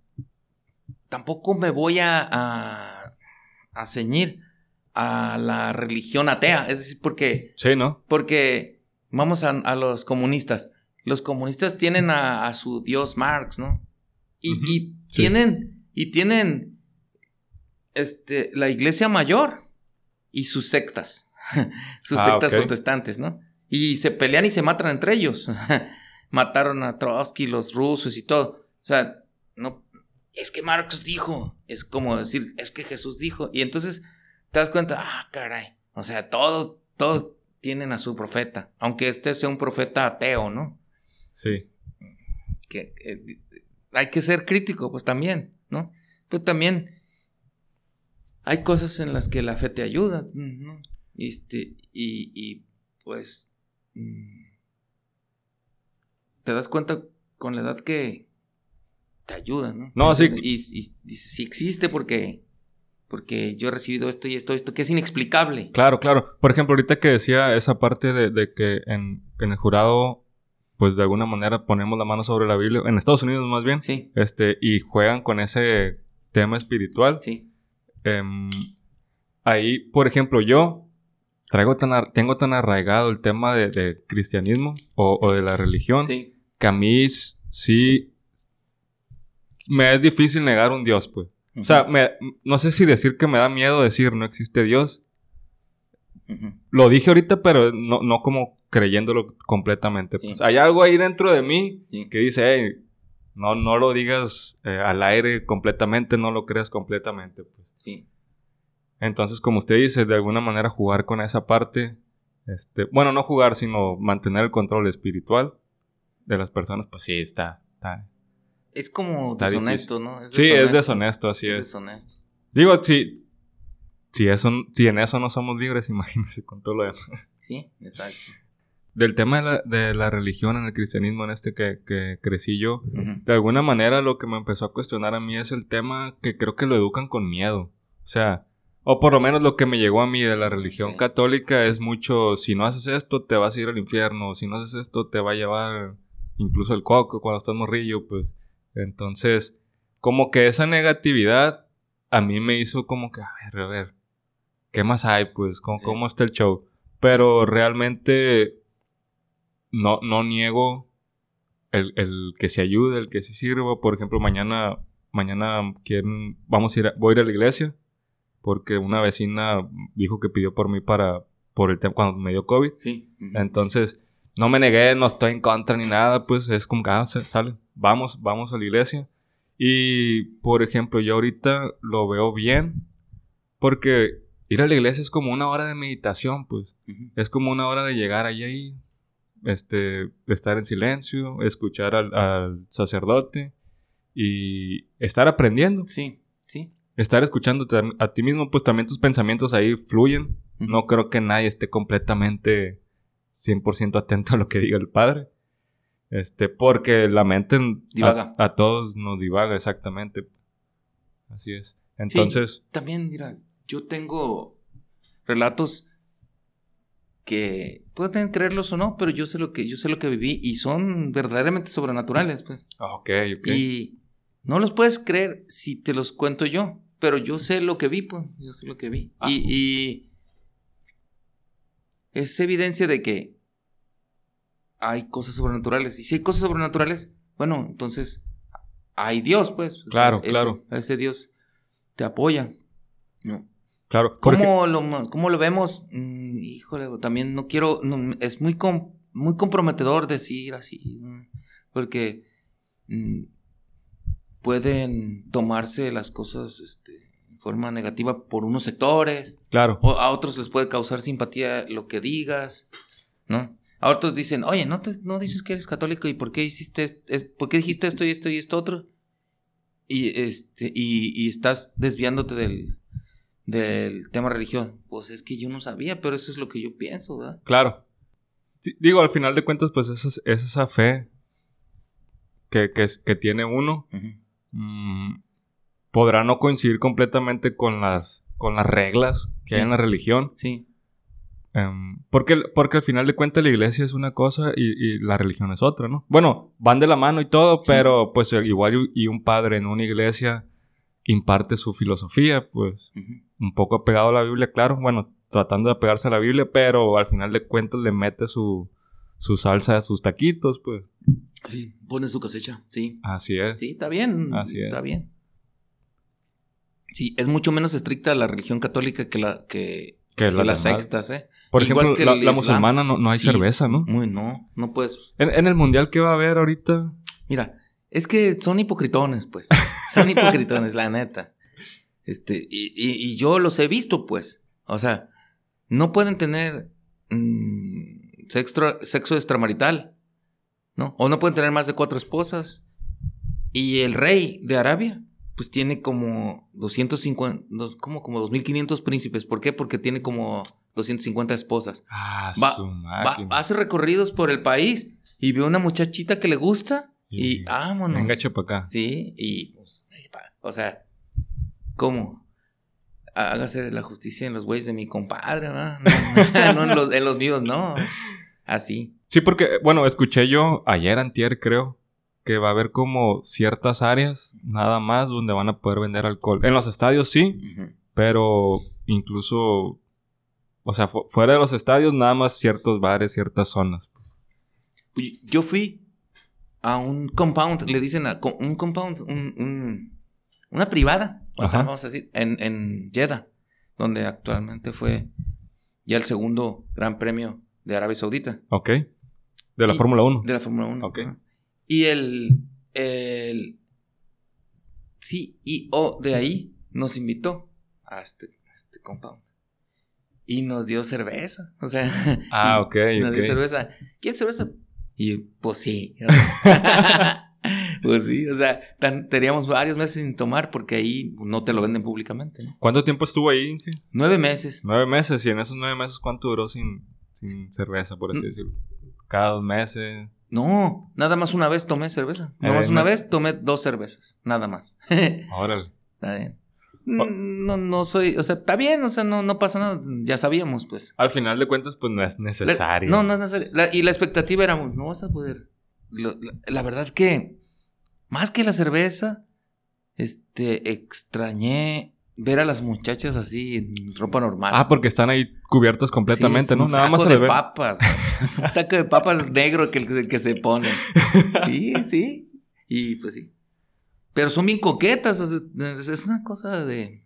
tampoco me voy a, a, a ceñir a la religión atea, es decir, porque, Sí, ¿no? porque vamos a, a los comunistas, los comunistas tienen a, a su Dios Marx, ¿no? Y, Ujú, y sí. tienen, y tienen este, la iglesia mayor y sus sectas, sus Ah, sectas protestantes, ¿no? Y se pelean y se matan entre ellos. Mataron a Trotsky, los rusos y todo. O sea, no, es que Marx dijo, es como decir, es que Jesús dijo. Y entonces te das cuenta, ah, caray, o sea, todo, todos tienen a su profeta, aunque este sea un profeta ateo, ¿no? Sí. que eh, hay que ser crítico, pues también, ¿no? Pero también hay cosas en las que la fe te ayuda, ¿no? Este, y, y pues mm, te das cuenta con la edad que te ayuda, ¿no? No, sí. y- y si existe porque, porque yo he recibido esto y esto, esto, que es inexplicable. Claro, claro. Por ejemplo, ahorita que decía esa parte de, de que en, en el jurado, pues de alguna manera ponemos la mano sobre la Biblia, en Estados Unidos más bien, Sí, este, y juegan con ese tema espiritual. sí. Em, ahí, por ejemplo, yo traigo tan tengo tan arraigado el tema de, de cristianismo o, o de la religión Sí, que a mí sí me es difícil negar un Dios, pues. O sea, me- no sé si decir que me da miedo decir no existe Dios. Lo dije ahorita, pero no, no como creyéndolo completamente. Pues. Sí. Hay algo ahí dentro de mí Sí. que dice, "Hey, no, no lo digas eh, al aire completamente, no lo creas completamente. Pues. sí. Entonces, como usted dice, de alguna manera jugar con esa parte, este, bueno, no jugar, sino mantener el control espiritual de las personas, pues sí, está. está- Es como Está deshonesto, ¿no? Sí, es deshonesto, así Es es. deshonesto. Digo, si, Si, eso, si en eso no somos libres, imagínense con todo lo demás. Sí, exacto. Del tema de la, de la religión en el cristianismo en este que, que crecí yo, de alguna manera lo que me empezó a cuestionar a mí es el tema que creo que lo educan con miedo. O sea, o por lo menos lo que me llegó a mí de la religión católica es mucho, si no haces esto te vas a ir al infierno, si no haces esto te va a llevar incluso el coco cuando estás morrillo, pues. Entonces, como que esa negatividad a mí me hizo como que, a ver, a ver, ¿qué más hay? Pues, ¿cómo, ¿cómo está el show? Pero realmente no, no niego el, que se ayude, el que se sirva. Por ejemplo, mañana, mañana quieren, vamos a ir, voy a ir a la iglesia porque una vecina dijo que pidió por mí para, por el tema cuando me dio COVID. Sí. Entonces, no me negué, no estoy en contra ni nada, pues es como que, ah, sale, vamos, vamos a la iglesia. Y, por ejemplo, yo ahorita lo veo bien porque ir a la iglesia es como una hora de meditación, pues. Es como una hora de llegar ahí, ahí, este, estar en silencio, escuchar al, sacerdote y estar aprendiendo. Sí, sí. Estar escuchándote a, ti mismo, pues también tus pensamientos ahí fluyen. No creo que nadie esté completamente 100% atento a lo que diga el padre. Este, porque la mente A, todos nos divaga, exactamente. Así es. Entonces. también, mira, yo tengo relatos que pueden creerlos o no, pero yo sé lo que, yo sé lo que viví y son verdaderamente sobrenaturales, pues. Ah, ok, ok. Y no los puedes creer si te los cuento yo, pero yo sé lo que vi, pues, yo sé lo que vi. Ah. Y, y es evidencia de que hay cosas sobrenaturales. Y si hay cosas sobrenaturales, bueno, entonces hay Dios, pues. Claro, claro. Ese Dios te apoya. No. Claro. ¿Cómo, lo, lo, vemos? Mm, híjole, también no quiero. es muy, muy comprometedor decir así. Porque mm, pueden tomarse las cosas este, en forma negativa por unos sectores. Claro. O a otros les puede causar simpatía lo que digas. ¿No? A otros dicen, oye, ¿no, te, no dices que eres católico y por qué hiciste es, por qué dijiste esto y esto y esto otro? Y este, y, estás desviándote del, del tema religión. Pues es que yo no sabía, pero eso es lo que yo pienso, ¿verdad? Claro. digo, al final de cuentas, pues es, esa fe que, que, tiene uno. Mm, podrá no coincidir completamente con las, con las reglas que hay en la religión. Sí. Em, porque, porque al final de cuentas la iglesia es una cosa y, la religión es otra, ¿no? Bueno, van de la mano y todo, pero pues igual y un padre en una iglesia imparte su filosofía, pues un poco apegado a la Biblia, claro, bueno, tratando de apegarse a la Biblia, pero al final de cuentas le mete su, su salsa a sus taquitos, pues. Sí, pone su cosecha, sí. Así es. Sí, está bien. Así es. Está bien. Sí, es mucho menos estricta la religión católica que la que, las sectas, ¿eh? Por ejemplo, la, musulmana no, hay cerveza, ¿no? Muy, no, no puedes. En, el mundial, ¿qué va a haber ahorita? Mira, es que son hipocritones, pues. Son hipocritones, la neta. Este, y, yo los he visto, pues. O sea, no pueden tener mm, sexo, sexo extramarital, ¿no? O no pueden tener más de cuatro esposas. Y el rey de Arabia pues tiene como 250, como, como 2500 príncipes. ¿Por qué? Porque tiene como 250 esposas. Ah, va, hace recorridos por el país y ve una muchachita que le gusta y, vámonos. Venga, para acá. Sí, y pues, o sea, ¿cómo? Hágase la justicia en los güeyes de mi compadre, ¿no? No, en, los, en los míos, no. Así. Sí, porque, bueno, escuché yo ayer, antier, creo, que va a haber como ciertas áreas nada más donde van a poder vender alcohol. En los estadios sí, pero incluso, o sea, fuera de los estadios nada más ciertos bares, ciertas zonas. Yo fui a un compound, le dicen a un compound, una privada, vamos a decir, en, en Jeddah, donde actualmente fue ya el segundo gran premio de Arabia Saudita. Ok. De la Fórmula 1. De la Fórmula 1. Ok. Y el, el CEO de ahí nos invitó a este, este compound. Y nos dio cerveza. O sea. Ah, ok. Nos dio cerveza. ¿Quieres cerveza? Y pues sí. Pues sí, o sea, tan- teníamos varios meses sin tomar porque ahí no te lo venden públicamente. ¿no? ¿Cuánto tiempo estuvo ahí? Nueve meses. Nueve meses. Y en esos nueve meses, ¿cuánto duró sin, sin cerveza, por así Mm. decirlo? Cada dos meses. No, nada más una vez tomé cerveza. Nada Eh, más una vez tomé dos cervezas, nada más. Órale. Está bien. No, no soy, o sea, está bien, o sea, no, no pasa nada, ya sabíamos, pues. Al final de cuentas, pues no es La- necesario. no, no es necesario. La- y la expectativa era, no vas a poder. Lo- la, la verdad que, más que la cerveza, este, extrañé ver a las muchachas así en ropa normal. Ah, porque están ahí cubiertos completamente, Sí, es ¿no? un Nada más saco se de papas. es un saco de papas negro que, el que se pone. Sí, sí. Y pues sí. Pero son bien coquetas. es una cosa de.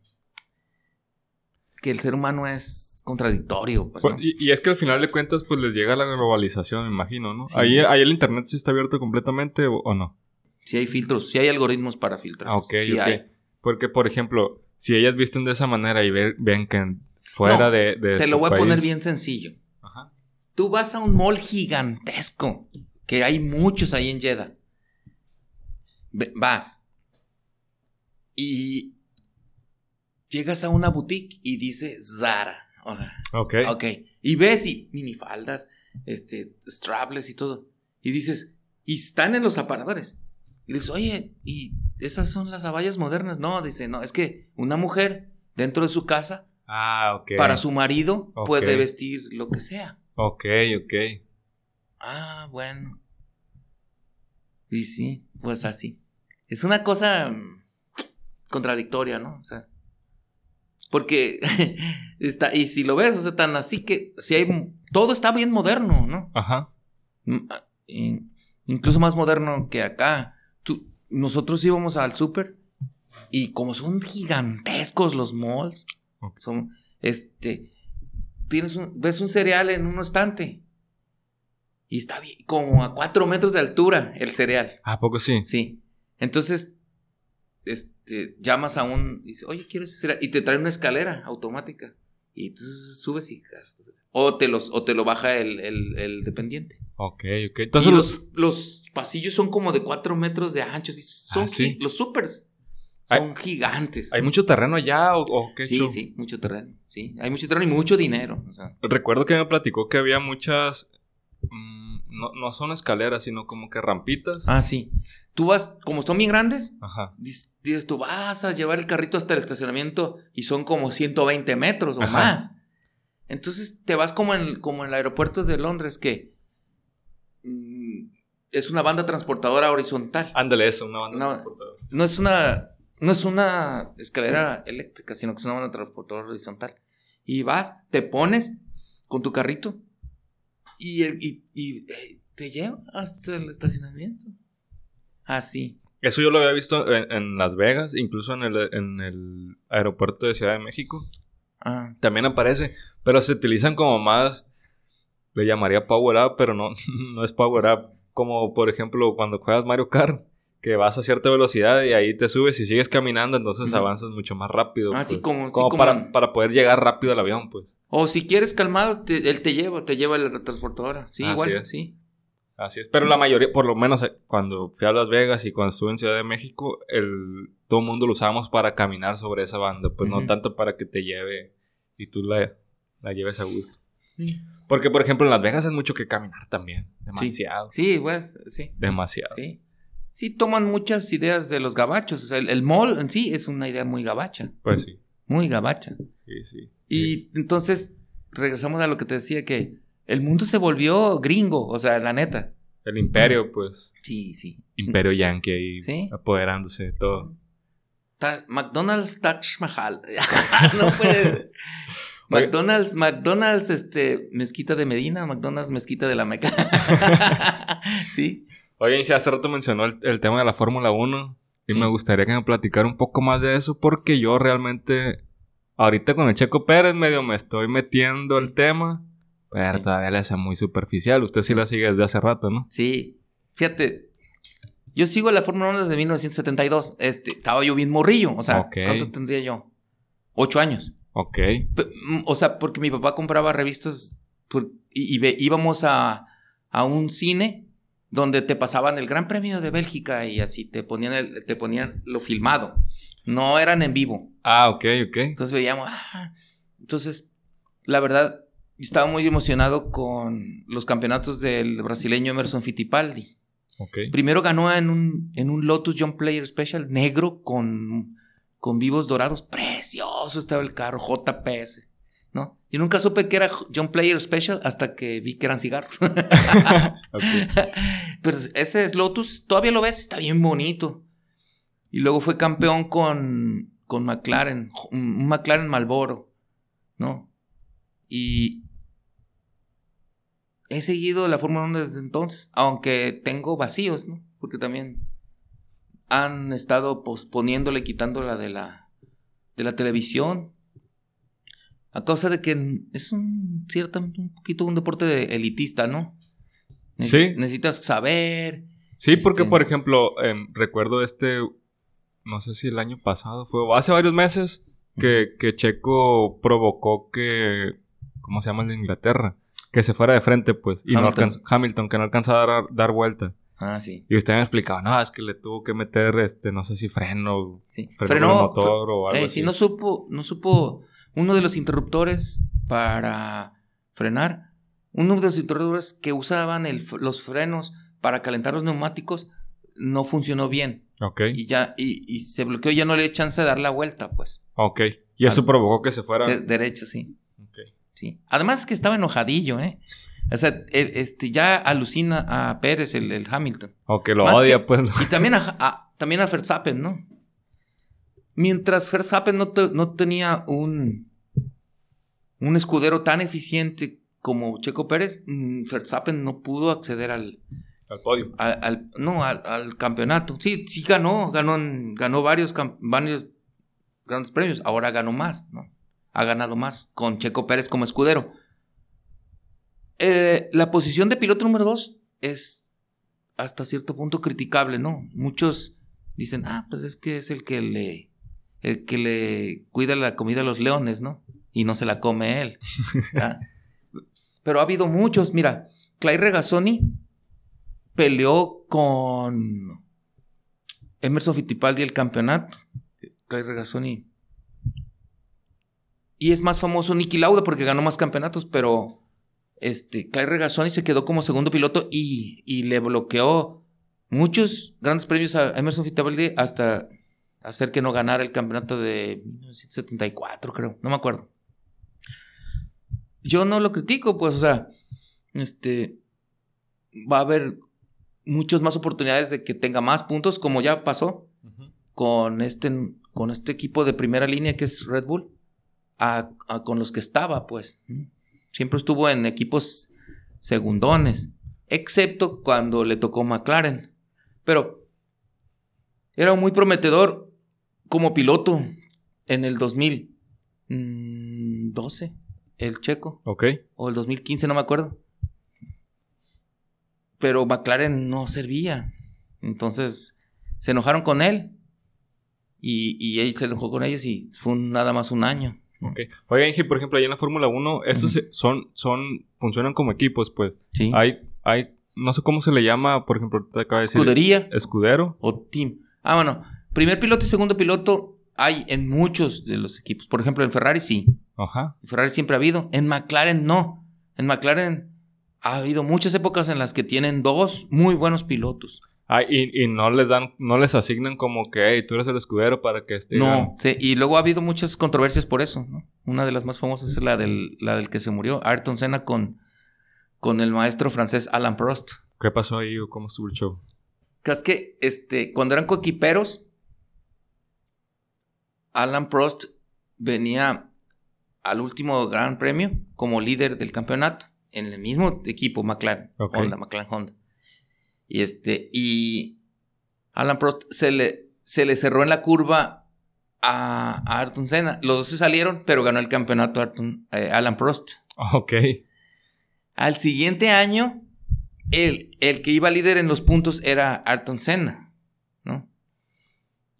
Que el ser humano es contradictorio. Pues, Pues, ¿no? y, y es que al final de cuentas, pues les llega la globalización, me imagino, ¿no? Sí. Ahí, ahí el internet sí está abierto completamente o, o no. Si hay filtros, si hay algoritmos para filtrar. Ah, ok, sí ok. hay. Porque, por ejemplo, si ellas visten de esa manera y ve- ven que fuera No, de, de Te su lo voy a poner bien sencillo. Ajá. Tú vas a un mall gigantesco, que hay muchos ahí en Jeddah. Vas. Y llegas a una boutique y dice Zara. O sea, Ok. ok. Y ves y minifaldas, este, strapless y todo. Y dices, y están en los aparadores. Y dices, oye, ¿y esas son las abayas modernas? No, dice, no, es que una mujer dentro de su casa, Ah, para su marido, puede vestir lo que sea. Ok, ok. Ah, bueno. Y sí, pues así. Es una cosa mm, contradictoria, ¿no? O sea. Porque está, y si lo ves, o sea, tan así que si hay todo está bien moderno, ¿no? Ajá. Mm, ah, in- incluso más moderno que acá. Nosotros íbamos al súper y como son gigantescos los malls, son, este, tienes un, ves un cereal en un estante y está bien, como a cuatro metros de altura el cereal, ¿A poco sí? sí. Entonces, este, llamas a un, dice, oye, quiero ese cereal, y te trae una escalera automática y tú subes y gastas. O te, los, o te lo baja el, el- el dependiente. Ok, ok. Entonces y los... los, los pasillos son como de 4 metros de anchos. Y son Ah, sí. los supers son gigantes. ¿Hay mucho terreno allá o, o qué sí, show? sí, mucho terreno. Sí, hay mucho terreno y mucho dinero. O sea, Recuerdo que me platicó que había muchas... mm, no, no son escaleras, sino como que rampitas. ah, sí. Tú vas, como son bien grandes, Ajá. dices tú vas a llevar el carrito hasta el estacionamiento y son como 120 metros o Ajá. más. Entonces te vas como en, como en el aeropuerto de Londres, que es una banda transportadora horizontal. Ándale, eso, una banda transportadora. No es una. No es una escalera eléctrica, sino que es una banda transportadora horizontal. Y vas, te pones con tu carrito y, y, y, eh, te lleva hasta el estacionamiento. Así. Eso yo lo había visto en, en Las Vegas, incluso en el, en el aeropuerto de Ciudad de México. Ah, También aparece, pero se utilizan como más, le llamaría Power Up, pero no, no es Power Up. Como por ejemplo cuando juegas Mario Kart, que vas a cierta velocidad y ahí te subes y sigues caminando, entonces avanzas mucho más rápido. Así pues. como- así Como para, para poder llegar rápido al avión, pues. O si quieres calmado, te- él te lleva, te lleva la transportadora. Sí, Así igual, es. sí. Así es. Pero la mayoría, por lo menos eh, cuando fui a Las Vegas y cuando estuve en Ciudad de México, el, todo el mundo lo usábamos para caminar sobre esa banda, pues no tanto para que te lleve y tú la, la lleves a gusto. Porque, por ejemplo, en Las Vegas es mucho que caminar también. Demasiado. Sí, pues, sí. Demasiado. Sí. Sí, toman muchas ideas de los gabachos. O sea, el, el mall en sí es una idea muy gabacha. Pues sí. Muy gabacha. Sí, sí. Y entonces, regresamos a lo que te decía, que el mundo se volvió gringo, o sea, la neta. El imperio, pues. Sí, sí. Imperio Yankee ahí Sí. apoderándose de todo. Ta- McDonald's Taj Mahal. no puede. McDonald's, McDonald's, este, Mezquita de Medina, McDonald's, Mezquita de la Meca. sí. Oye, hace rato mencionó el, el tema de la Fórmula 1 y Sí. me gustaría que me platicara un poco más de eso porque yo realmente, ahorita con el Checo Pérez medio me estoy metiendo Sí. el tema, pero Sí. todavía le hace muy superficial. Usted sí la sigue desde hace rato, ¿no? Sí. Fíjate. Yo sigo la Fórmula 1 desde 1972. Este, estaba yo bien morrillo. O sea, Ok. ¿cuánto tendría yo? Ocho años. Ok. Mm, O sea, porque mi papá compraba revistas por- y, y ve- íbamos a, a un cine donde te pasaban el Gran Premio de Bélgica y así te ponían, el, te ponían lo filmado. No eran en vivo. Ah, ok, ok. Entonces veíamos, ah, entonces, la verdad, estaba muy emocionado con los campeonatos del brasileño Emerson Fittipaldi. Ok. Primero ganó en un, en un Lotus John Player Special negro con, con vivos dorados. Precioso estaba el carro, JPS. ¿No? Yo nunca supe que era John Player Special hasta que vi que eran cigarros. Pero ese es Lotus, todavía lo ves, está bien bonito. Y luego fue campeón con, con McLaren, un McLaren Malboro, ¿no? Y he seguido la Fórmula 1 desde entonces, aunque tengo vacíos, ¿no? Porque también han estado posponiéndole, quitándola de la, de la televisión. A causa de que es un ciertamente un poquito un deporte de elitista, ¿no? Sí. Necesitas saber. Sí, porque Este- por ejemplo, em, recuerdo este, no sé si el año pasado fue, o hace varios meses, que, que Checo provocó que, ¿cómo se llama el de Inglaterra? Que se fuera de frente, pues. Y no Hamilton. alcanza- Hamilton, que no alcanzaba a dar, dar vuelta. Ah, sí. Y usted me explicaba, no, es que le tuvo que meter, este, no sé si freno, sí. freno, Frenó, el motor o algo Eh, así. si no supo, no supo uno de los interruptores para frenar, uno de los interruptores que usaban el los frenos para calentar los neumáticos no funcionó bien Ok, y ya y, y se bloqueó, ya no le dio chance de dar la vuelta, pues. ok. Y eso Al- provocó que se fuera. Se- derecho, sí, Ok. sí. Además que estaba enojadillo, ¿eh? O sea, el- este, ya alucina a Pérez, el, el Hamilton. O que lo Más odia, que- pues. Y también a, a- también a Verstappen, ¿no? Mientras Verstappen no, te- no tenía un, un escudero tan eficiente como Checo Pérez, mm, Verstappen no pudo acceder al, Al podio. al, al- no, al, al campeonato. Sí, sí ganó, ganó, ganó varios, varios grandes premios, ahora ganó más, ¿no? Ha ganado más con Checo Pérez como escudero. Eh, la posición de piloto número dos es hasta cierto punto criticable, ¿no? Muchos dicen, ah, pues es que es el que le, el que le cuida la comida a los leones, ¿no? Y no se la come él. ¿verdad? Pero ha habido muchos, mira, Clay Regazzoni peleó con Emerson Fittipaldi el campeonato. Clay Regazzoni. Y es más famoso Nicky Lauda porque ganó más campeonatos, pero este, Clay Regazzoni se quedó como segundo piloto y, y le bloqueó muchos grandes premios a Emerson Fittipaldi hasta hacer que no ganara el campeonato de 1974, creo, no me acuerdo. Yo no lo critico, pues, o sea, este, va a haber muchas más oportunidades de que tenga más puntos, como ya pasó con este, con este equipo de primera línea que es Red Bull, a, a con los que estaba, pues. Siempre estuvo en equipos segundones, excepto cuando le tocó McLaren. Pero era muy prometedor como piloto en el 2012, el checo, Ok. o el 2015, no me acuerdo. Pero McLaren no servía. Entonces se enojaron con él. Y, y él se enojó con ellos y fue nada más un año. Ok. Oiga, Inge, por ejemplo, ahí en la Fórmula 1, estos son, son, funcionan como equipos, pues. Sí. Hay, hay, no sé cómo se le llama, por ejemplo, te acaba de decir. Escudería Escudero. o team. Ah, bueno. Primer piloto y segundo piloto hay en muchos de los equipos. Por ejemplo, en Ferrari sí. Ajá. En Ferrari siempre ha habido. En McLaren no. En McLaren ha habido muchas épocas en las que tienen dos muy buenos pilotos. Ah, y, y no les dan, no les asignan como que, hey, tú eres el escudero para que este. No, sí, y luego ha habido muchas controversias por eso, ¿no? Una de las más famosas es la del, la del que se murió, Ayrton Senna con, con el maestro francés Alan Prost. ¿Qué pasó ahí o cómo estuvo el show? Que es que este, cuando eran coequiperos, Alan Prost venía al último gran premio como líder del campeonato en el mismo equipo McLaren. Honda, McLaren Honda. Y este, y Alan Prost se le, se le cerró en la curva a, a Ayrton Senna. Los dos se salieron, pero ganó el campeonato Ayrton- eh, Alan Prost. Ok. Al siguiente año, el, el que iba líder en los puntos era Ayrton Senna, ¿no?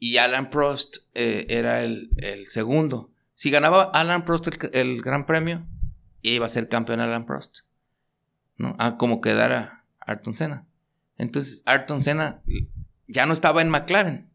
Y Alan Prost eh, era el, el segundo. Si ganaba Alan Prost el, el gran premio, iba a ser campeón Alan Prost, ¿no? A como quedara Ayrton Senna. Entonces Ayrton Senna ya no estaba en McLaren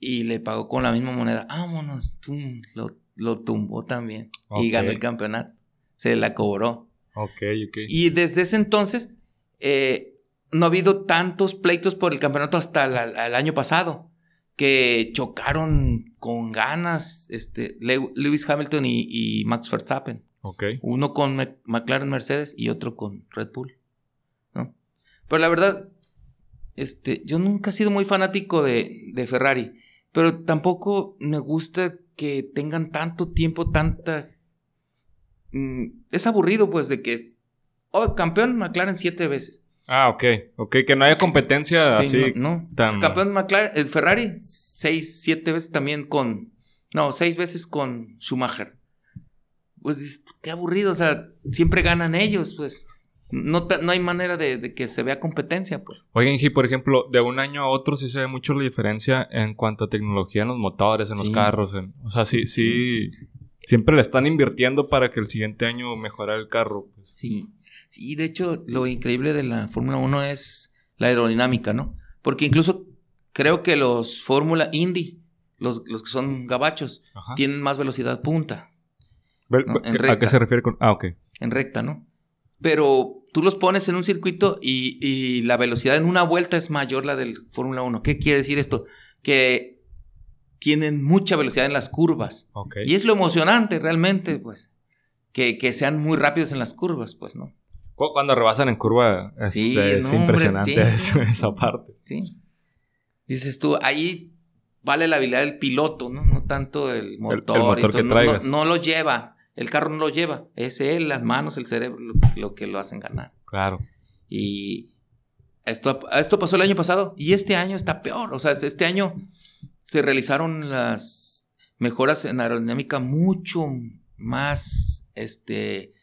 y le pagó con la misma moneda. Vámonos, tum, lo, lo tumbó también y ganó el campeonato. Se la cobró. Ok, ok. Y desde ese entonces eh, no ha habido tantos pleitos por el campeonato hasta la- el año pasado, que chocaron con ganas este, Le- Lewis Hamilton y, y Max Verstappen. Ok. Uno con Mc- McLaren Mercedes y otro con Red Bull. Pero la verdad, este, yo nunca he sido muy fanático de, de Ferrari, pero tampoco me gusta que tengan tanto tiempo, tanta... mm, es aburrido pues de que... es- Oh, campeón McLaren siete veces. Ah, ok. Ok, que no haya competencia Sí, así. no, no. tan- Campeón McLaren, el Ferrari, seis, siete veces también con. No, seis veces con Schumacher. Pues qué aburrido, o sea, siempre ganan ellos, pues. No, no hay manera de, de que se vea competencia, pues. Oigan, y por ejemplo, de un año a otro sí se ve mucho la diferencia en cuanto a tecnología en los motores, en los carros. en- o sea, sí, sí, Siempre le están invirtiendo para que el siguiente año mejore el carro. pues. Sí. Sí, de hecho, lo increíble de la Fórmula 1 es la aerodinámica, ¿no? Porque incluso creo que los Fórmula Indy, los, los que son gabachos, Ajá. tienen más velocidad punta. No, ¿A qué se refiere con.? Ah, ok. en recta, ¿no? Pero tú los pones en un circuito y, y la velocidad en una vuelta es mayor la del Fórmula 1. ¿Qué quiere decir esto? Que tienen mucha velocidad en las curvas. Ok. Y es lo emocionante realmente, pues. Que, que sean muy rápidos en las curvas, pues, ¿no? Cu- Cuando rebasan en curva es, Sí, es no, hombre, impresionante sí, eso- sí, esa parte. Sí. Dices tú, ahí vale la habilidad del piloto, ¿no? No tanto el motor. y motor todo, que. No, no lo lleva. El carro no lo lleva. Es él, las manos, el cerebro, lo, lo que lo hacen ganar. Claro. Y esto, esto pasó el año pasado y este año está peor. O sea, este año se realizaron las mejoras en aerodinámica mucho más este,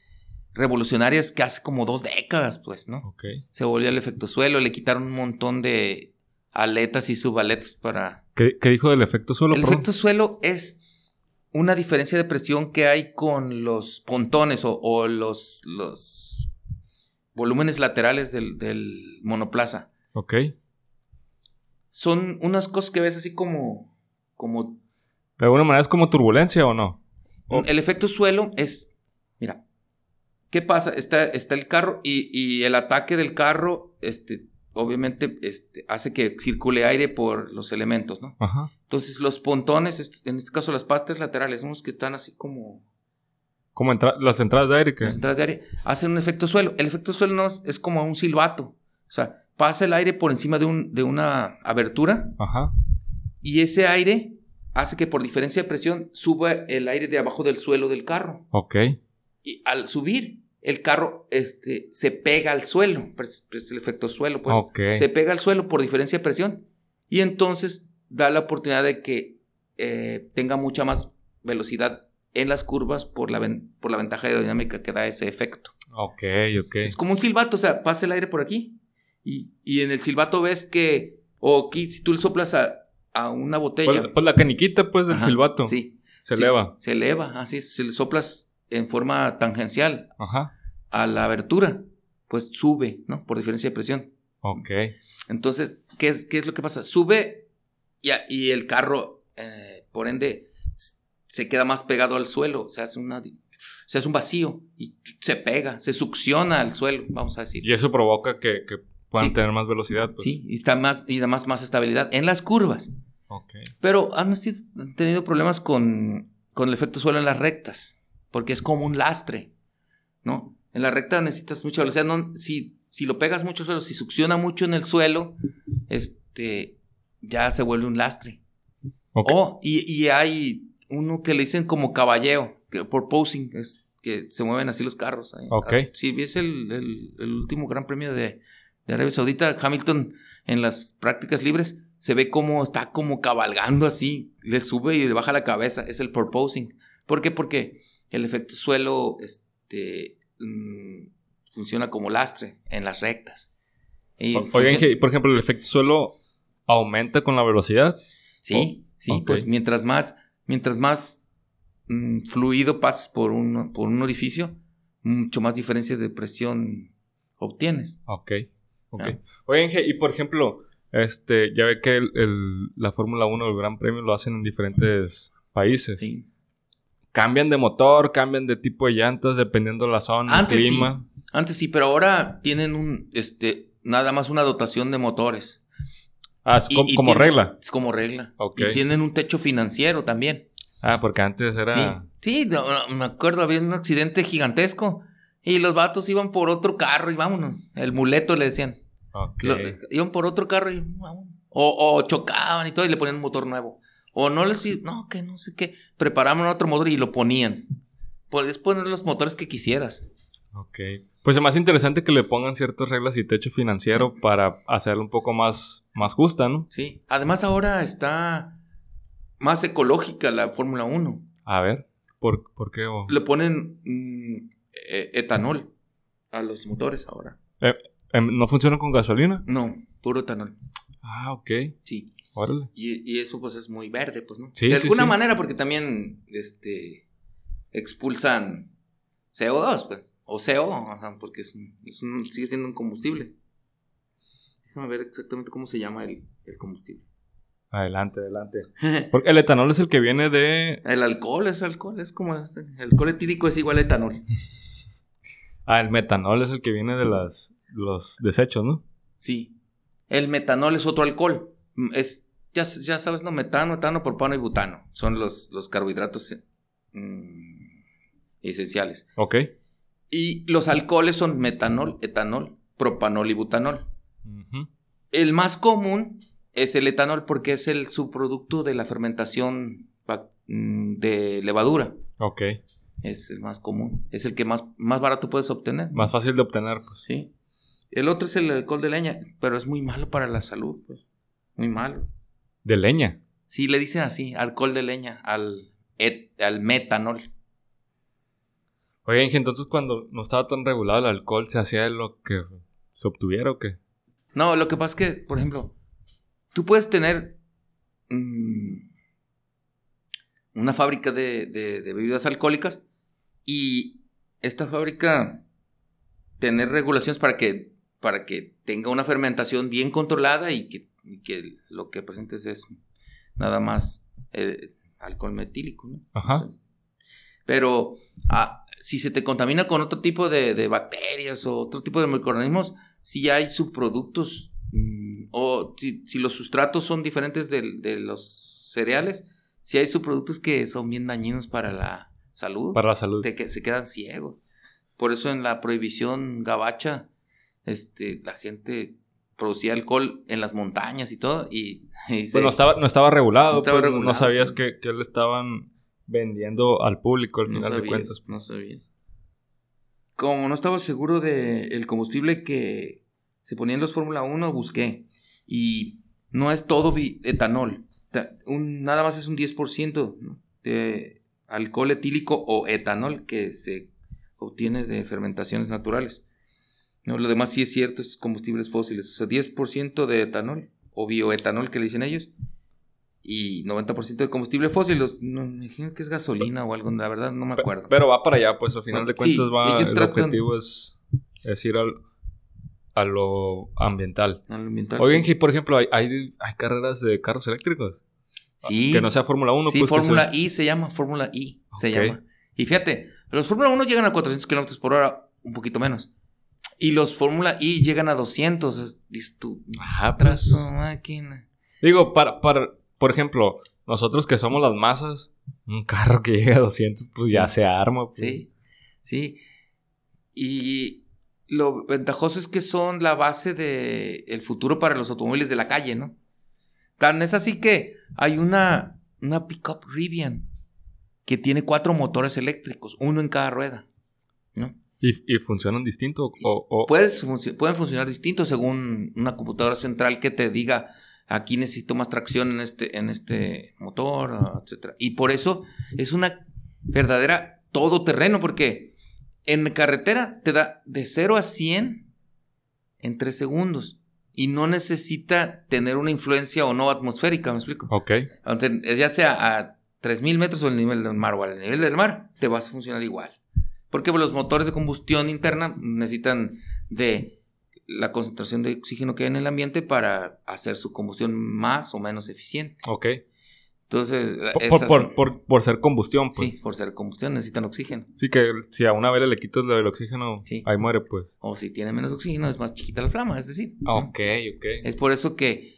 revolucionarias que hace como dos décadas, pues, ¿no? Ok. Se volvió el efecto suelo, le quitaron un montón de aletas y subaletas para... ¿Qué, qué dijo del efecto suelo? El perdón? efecto suelo es una diferencia de presión que hay con los pontones o, o los, los volúmenes laterales del, del monoplaza. Ok. Son unas cosas que ves así como... como ¿De alguna manera es como turbulencia o no? O- El efecto suelo es... Mira, ¿qué pasa? Está, está el carro y, y el ataque del carro, este, obviamente, este, hace que circule aire por los elementos, ¿no? Ajá. Entonces los pontones, en este caso las pastas laterales, unos que están así como Como entra- las entradas de aire que. las entradas de aire, hacen un efecto suelo. El efecto suelo no es, es como un silbato. O sea, pasa el aire por encima de, un, de una abertura Ajá. y ese aire hace que por diferencia de presión suba el aire de abajo del suelo del carro. Ok. Y al subir, el carro este, se pega al suelo. Es, es el efecto suelo, pues. Ok. Se pega al suelo por diferencia de presión. Y entonces da la oportunidad de que eh, tenga mucha más velocidad en las curvas por la, ven- por la ventaja aerodinámica que da ese efecto. Ok, ok. Es como un silbato, o sea, pasa el aire por aquí. Y, y en el silbato ves que, o aquí, si tú le soplas a, a una botella. Pues, pues la caniquita, pues, del Ajá, silbato. Sí. Se sí, eleva. Se eleva, así. Si le soplas en forma tangencial Ajá. a la abertura, pues sube, ¿no? Por diferencia de presión. Ok. Entonces, ¿qué es, qué es lo que pasa? Sube y, a- y el carro, eh, por ende, se queda más pegado al suelo, se hace, una, se hace un vacío y se pega, se succiona al suelo, vamos a decir. Y eso provoca que, que puedan Sí. tener más velocidad. Pues. Sí, y, está más, y además más estabilidad en las curvas. Ok. Pero han tenido problemas con, con el efecto suelo en las rectas, porque es como un lastre, ¿no? En la recta necesitas mucha velocidad, no, si, si lo pegas mucho al suelo, si succiona mucho en el suelo, este, ya se vuelve un lastre. Ok. Oh, y, y hay uno que le dicen como caballeo, que por posing, es que se mueven así los carros. ahí. Ok. Ah, Si el, el- el último gran premio de, de Arabia Saudita, Hamilton en las prácticas libres, se ve como está como cabalgando así, le sube y le baja la cabeza, es el porposing. ¿Por qué? Porque el efecto suelo este, mm, funciona como lastre en las rectas. Y O- Oigan, funciona- que, por ejemplo, el efecto suelo aumenta con la velocidad. Sí, sí, pues mientras más, mientras más mm, fluido pases por un, por un orificio, mucho más diferencia de presión obtienes. Ok. Ok. Oye, y por ejemplo, este, ya ve que el, la Fórmula 1, el Gran Premio, lo hacen en diferentes países. Sí. Cambian de motor, cambian de tipo de llantas dependiendo de la zona, Antes clima. Sí. Antes sí, pero ahora tienen un, este, nada más una dotación de motores. Ah, es como regla. Es como regla. Y tienen un techo financiero también. Ah, porque antes era. Sí, me acuerdo, había un accidente gigantesco. Y los vatos iban por otro carro y vámonos. El muleto le decían. iban por otro carro y vámonos. O, chocaban y todo y le ponían un motor nuevo. O no les no, que no sé qué. Preparaban otro motor y lo ponían. Puedes poner los motores que quisieras. Ok. Pues es más interesante que le pongan ciertas reglas y techo financiero para hacerlo un poco más, más justa, ¿no? Sí. Además, ahora está más ecológica la Fórmula 1. A ver, ¿por, qué? Le ponen mm, e, etanol a los motores ahora. Eh, em, ¿No funciona con gasolina? No, puro etanol. Ah, ok. Sí. Órale. Y, eso pues es muy verde, pues, ¿no? Sí, de alguna manera, porque también este expulsan CO2, pues. O CO, porque es sigue siendo un combustible. Déjame ver exactamente cómo se llama el, combustible. Adelante, adelante. Porque el etanol es el que viene de. El alcohol es alcohol, es como este. El alcohol etílico es igual a etanol. Ah, el metanol es el que viene de las, los desechos, ¿no? Sí. El metanol es otro alcohol. Mm, es, ya, ya sabes, ¿no? Metano, etano, propano y butano. Son los, los carbohidratos mm, esenciales. Ok. Y los alcoholes son metanol, etanol, propanol y butanol. El más común es el etanol porque es el subproducto de la fermentación mm, de levadura. Ok. Es el más común. Es el que más, más barato puedes obtener. Más fácil de obtener, pues. Sí. El otro es el alcohol de leña, pero es muy malo para la salud, pues. Muy malo. ¿De leña? Sí, le dicen así, alcohol de leña, al, al metanol. Oye, entonces cuando no estaba tan regulado el alcohol, ¿se hacía lo que se obtuviera o qué? No, lo que pasa es que, por ejemplo, tú puedes tener mm, una fábrica de, bebidas alcohólicas y esta fábrica tener regulaciones para que, para que tenga una fermentación bien controlada y que, lo que presentes es nada más eh, alcohol metílico, ¿no? Ajá. Pero ah, si se te contamina con otro tipo de, bacterias o otro tipo de microorganismos, si hay subproductos mm, o si, los sustratos son diferentes de, los cereales, si hay subproductos que son bien dañinos para la salud. Para la salud. De que se quedan ciegos. Por eso en la prohibición gabacha, este, la gente producía alcohol en las montañas y todo. Y, pues no estaba, no estaba regulado. No, estaba pues, no sabías que, que le estaban vendiendo al público al final de cuentas. No sabías. Como no estaba seguro del combustible que se ponía en los Fórmula 1, busqué. Y no es todo etanol. nada más es un 10% de alcohol etílico o etanol que se obtiene de fermentaciones naturales. No, lo demás sí es cierto, es combustibles fósiles. O sea, 10% de etanol o bioetanol que le dicen ellos y 90% de combustible fósil. no, me imagino que es gasolina o algo, la verdad no me acuerdo. Pero va para allá, pues al final de cuentas va, el objetivo es, ir al, a lo ambiental. Al ambiental Oigan, por ejemplo, hay, hay, carreras de carros eléctricos. Sí. Que no sea Fórmula 1. Sí, pues, Fórmula I se llama, Fórmula I se llama. Y fíjate, los Fórmula 1 llegan a 400 kilómetros por hora, un poquito menos. Y los Fórmula I llegan a 200. Es, tu ah, pues. máquina. Digo, para, para, por ejemplo, nosotros que somos las masas, un carro que llega a 200, pues ya se arma. Pues. Sí, sí. Y lo ventajoso es que son la base del el futuro para los automóviles de la calle, ¿no? Tan es así que hay una, una pickup Rivian que tiene cuatro motores eléctricos, uno en cada rueda, ¿no? ¿Y, funcionan distinto? O, Puedes, pueden funcionar distinto según una computadora central que te diga aquí necesito más tracción en este, en este motor, etc. Y por eso es una verdadera todoterreno, porque en carretera te da de 0 a 100 en 3 segundos. Y no necesita tener una influencia o no atmosférica, ¿me explico? Ok. ya sea a 3000 metros o el nivel del mar o al nivel del mar, te vas a funcionar igual. Porque los motores de combustión interna necesitan de la concentración de oxígeno que hay en el ambiente para hacer su combustión más o menos eficiente. Ok. Entonces, Por, por, por- por ser combustión, pues. sí, por ser combustión necesitan oxígeno. Sí, que si a una vela le quitas lo del oxígeno, Sí. ahí muere, pues. O si tiene menos oxígeno, es más chiquita la flama, es decir. ¿no? Ok, ok. Es por eso que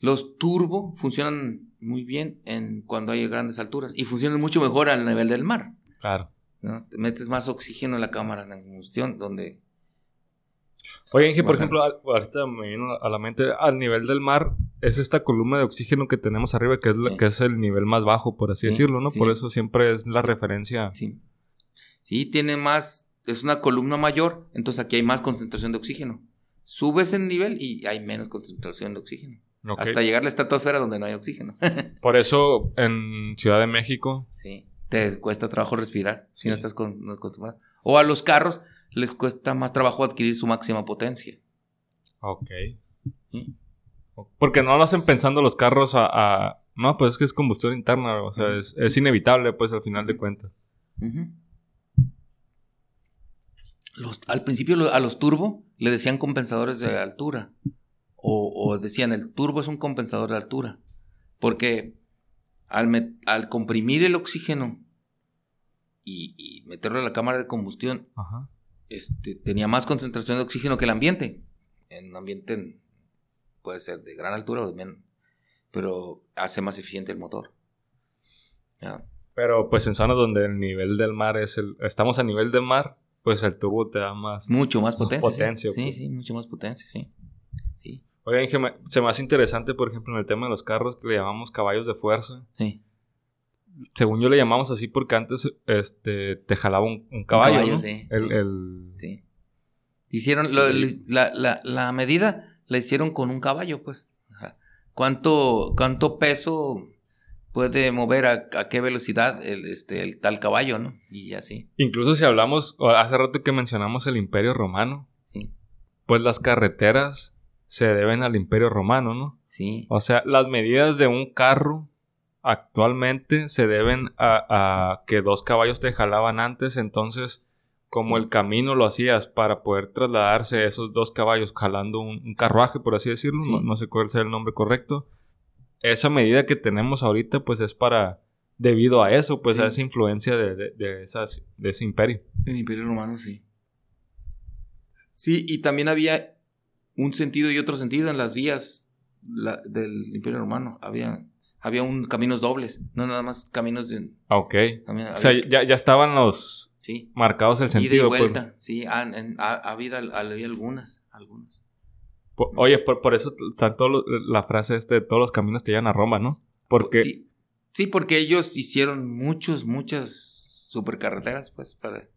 los turbo funcionan muy bien en cuando hay grandes alturas y funcionan mucho mejor al nivel del mar. Claro. ¿No? Te metes más oxígeno en la cámara de combustión, donde Oye, Inge, por ejemplo, ahorita me vino a la mente, al nivel del mar, es esta columna de oxígeno que tenemos arriba, que es, la- Sí. que es el nivel más bajo, por así Sí, decirlo, ¿no? sí. Por eso siempre es la referencia. sí, sí tiene más, es una columna mayor, entonces aquí hay más concentración de oxígeno. Subes el nivel y hay menos concentración de oxígeno. Hasta llegar a la estratosfera donde no hay oxígeno. Por eso en Ciudad de México, sí, te cuesta trabajo respirar si Sí. no estás con- no acostumbrado. O a los carros les cuesta más trabajo adquirir su máxima potencia. ok. ¿sí? Porque no lo hacen pensando los carros a... a- no, pues es que es combustión interna, o sea, es, es inevitable, pues al final de cuentas. Los- al principio a los turbo le decían compensadores de altura. O, o decían el turbo es un compensador de altura. Porque al, al comprimir el oxígeno y, y meterlo en la cámara de combustión, Ajá. este, tenía más concentración de oxígeno que el ambiente. En un ambiente puede ser de gran altura o de menos. Pero hace más eficiente el motor. Ya. Pero pues en zonas donde el nivel del mar es el... Estamos a nivel del mar, pues el turbo te da más... Mucho más potencia. sí. potencia, sí, pues. sí, mucho más potencia, sí. Sí, Oiga, Inge, me- se me hace interesante, por ejemplo, en el tema de los carros que le llamamos caballos de fuerza. sí. Según yo le llamamos así porque antes este, te jalaba un, un caballo, caballo, ¿no? sí, El, sí. el- sí. Hicieron, lo- la, la- la medida la hicieron con un caballo, pues. Ajá. ¿Cuánto, cuánto peso puede mover a, a qué velocidad el, este, el tal caballo, no? Y así, Incluso si hablamos, hace rato que mencionamos el Imperio Romano, sí, pues las carreteras se deben al Imperio Romano, ¿no? sí, O sea, las medidas de un carro actualmente se deben a, a que dos caballos te jalaban antes, entonces como el camino lo hacías para poder trasladarse esos dos caballos jalando un, un carruaje, por así decirlo, Sí. no, no sé cuál sea el nombre correcto, esa medida que tenemos ahorita pues es para, debido a eso, pues Sí. a esa influencia de, de- de esas, de ese imperio. el Imperio Romano, sí. Sí, y también había un sentido y otro sentido en las vías la- del Imperio Romano. Había, había un caminos dobles, no nada más caminos de... Ah, Ok. O sea, ya, ya estaban los sí, marcados el ida y sentido. pues. vuelta, sí, ha, ha- habido, había algunas, algunas. Oye, por, por eso saltó la frase este, todos los caminos te llevan a Roma, ¿no? Porque Sí, sí, porque ellos hicieron muchos, muchas supercarreteras, pues, para,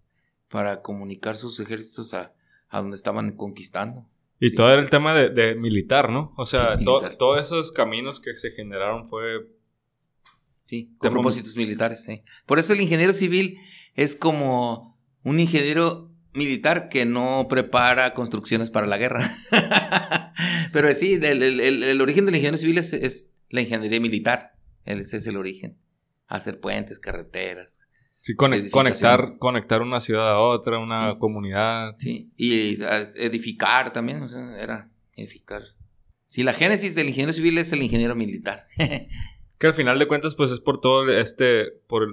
para comunicar sus ejércitos a, a donde estaban conquistando. Y sí. todo era el tema de, de militar, ¿no? O sea, Sí, to- militar. todos esos caminos que se generaron fue Sí, con propósitos militares, sí. Por eso el ingeniero civil es como un ingeniero militar que no prepara construcciones para la guerra. Pero sí, el, el- el- el origen del ingeniero civil es, es la ingeniería militar. Ese es el origen. Hacer puentes, carreteras. Sí, conectar, conectar una ciudad a otra, una Sí. comunidad. Sí. Y edificar también, o sea, era edificar. Sí, la génesis del ingeniero civil es el ingeniero militar. Que al final de cuentas, pues es por todo este, por el,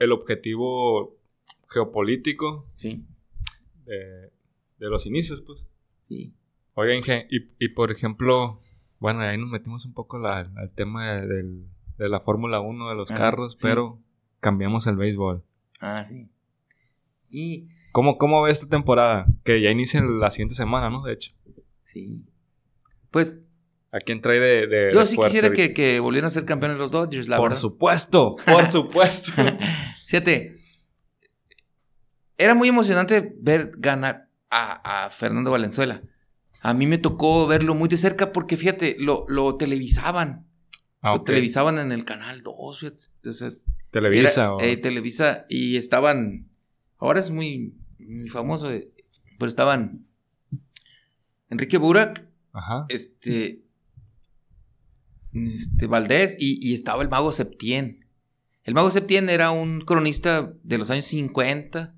el objetivo geopolítico sí, de, de los inicios, pues. sí. Oiga, Inge, y, y por ejemplo, bueno, ahí nos metimos un poco la- al tema de, de la Fórmula 1 de los Ah, carros, sí. pero cambiamos el béisbol. Ah, sí. Y ¿Cómo, ¿Cómo ve esta temporada? Que ya inicia la siguiente semana, ¿no? De hecho. sí. Pues ¿A quién trae de, de- Yo de sí fuerte quisiera que, que volvieran a ser campeones los Dodgers, la Por verdad. supuesto, por supuesto. Fíjate, era muy emocionante ver ganar a, a Fernando Valenzuela. A mí me tocó verlo muy de cerca porque, fíjate, lo, lo televisaban. Ah, Lo televisaban en el canal 2. fíjate, o sea, Televisa. era, o- eh, Televisa y estaban. Ahora es muy, muy famoso, eh, pero estaban Enrique Burak, Ajá. este, este Valdés y, y estaba el mago Septién. El mago Septién era un cronista de los años 50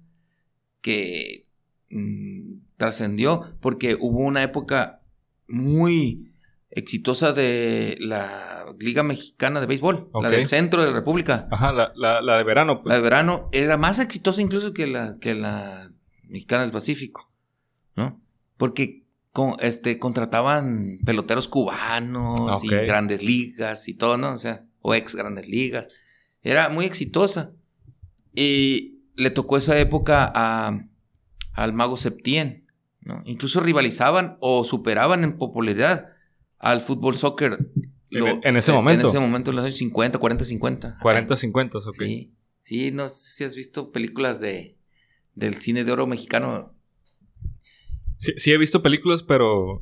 que mm, trascendió porque hubo una época muy exitosa de la Liga Mexicana de Béisbol, la del centro de la República. Ajá, la, la, de verano. Pues. La de verano era más exitosa incluso que la, que la Mexicana del Pacífico, ¿no? Porque con, este, contrataban peloteros cubanos y grandes ligas y todo, ¿no? O sea, o ex grandes ligas. Era muy exitosa. Y le tocó esa época a, al mago Septien, ¿no? Incluso rivalizaban o superaban en popularidad al fútbol soccer. en, ese momento. En ese momento, en los años 50, 40, 50. 40, 50, ok. Sí, sí, no sé si has visto películas de, del cine de oro mexicano. Sí, sí he visto películas, pero...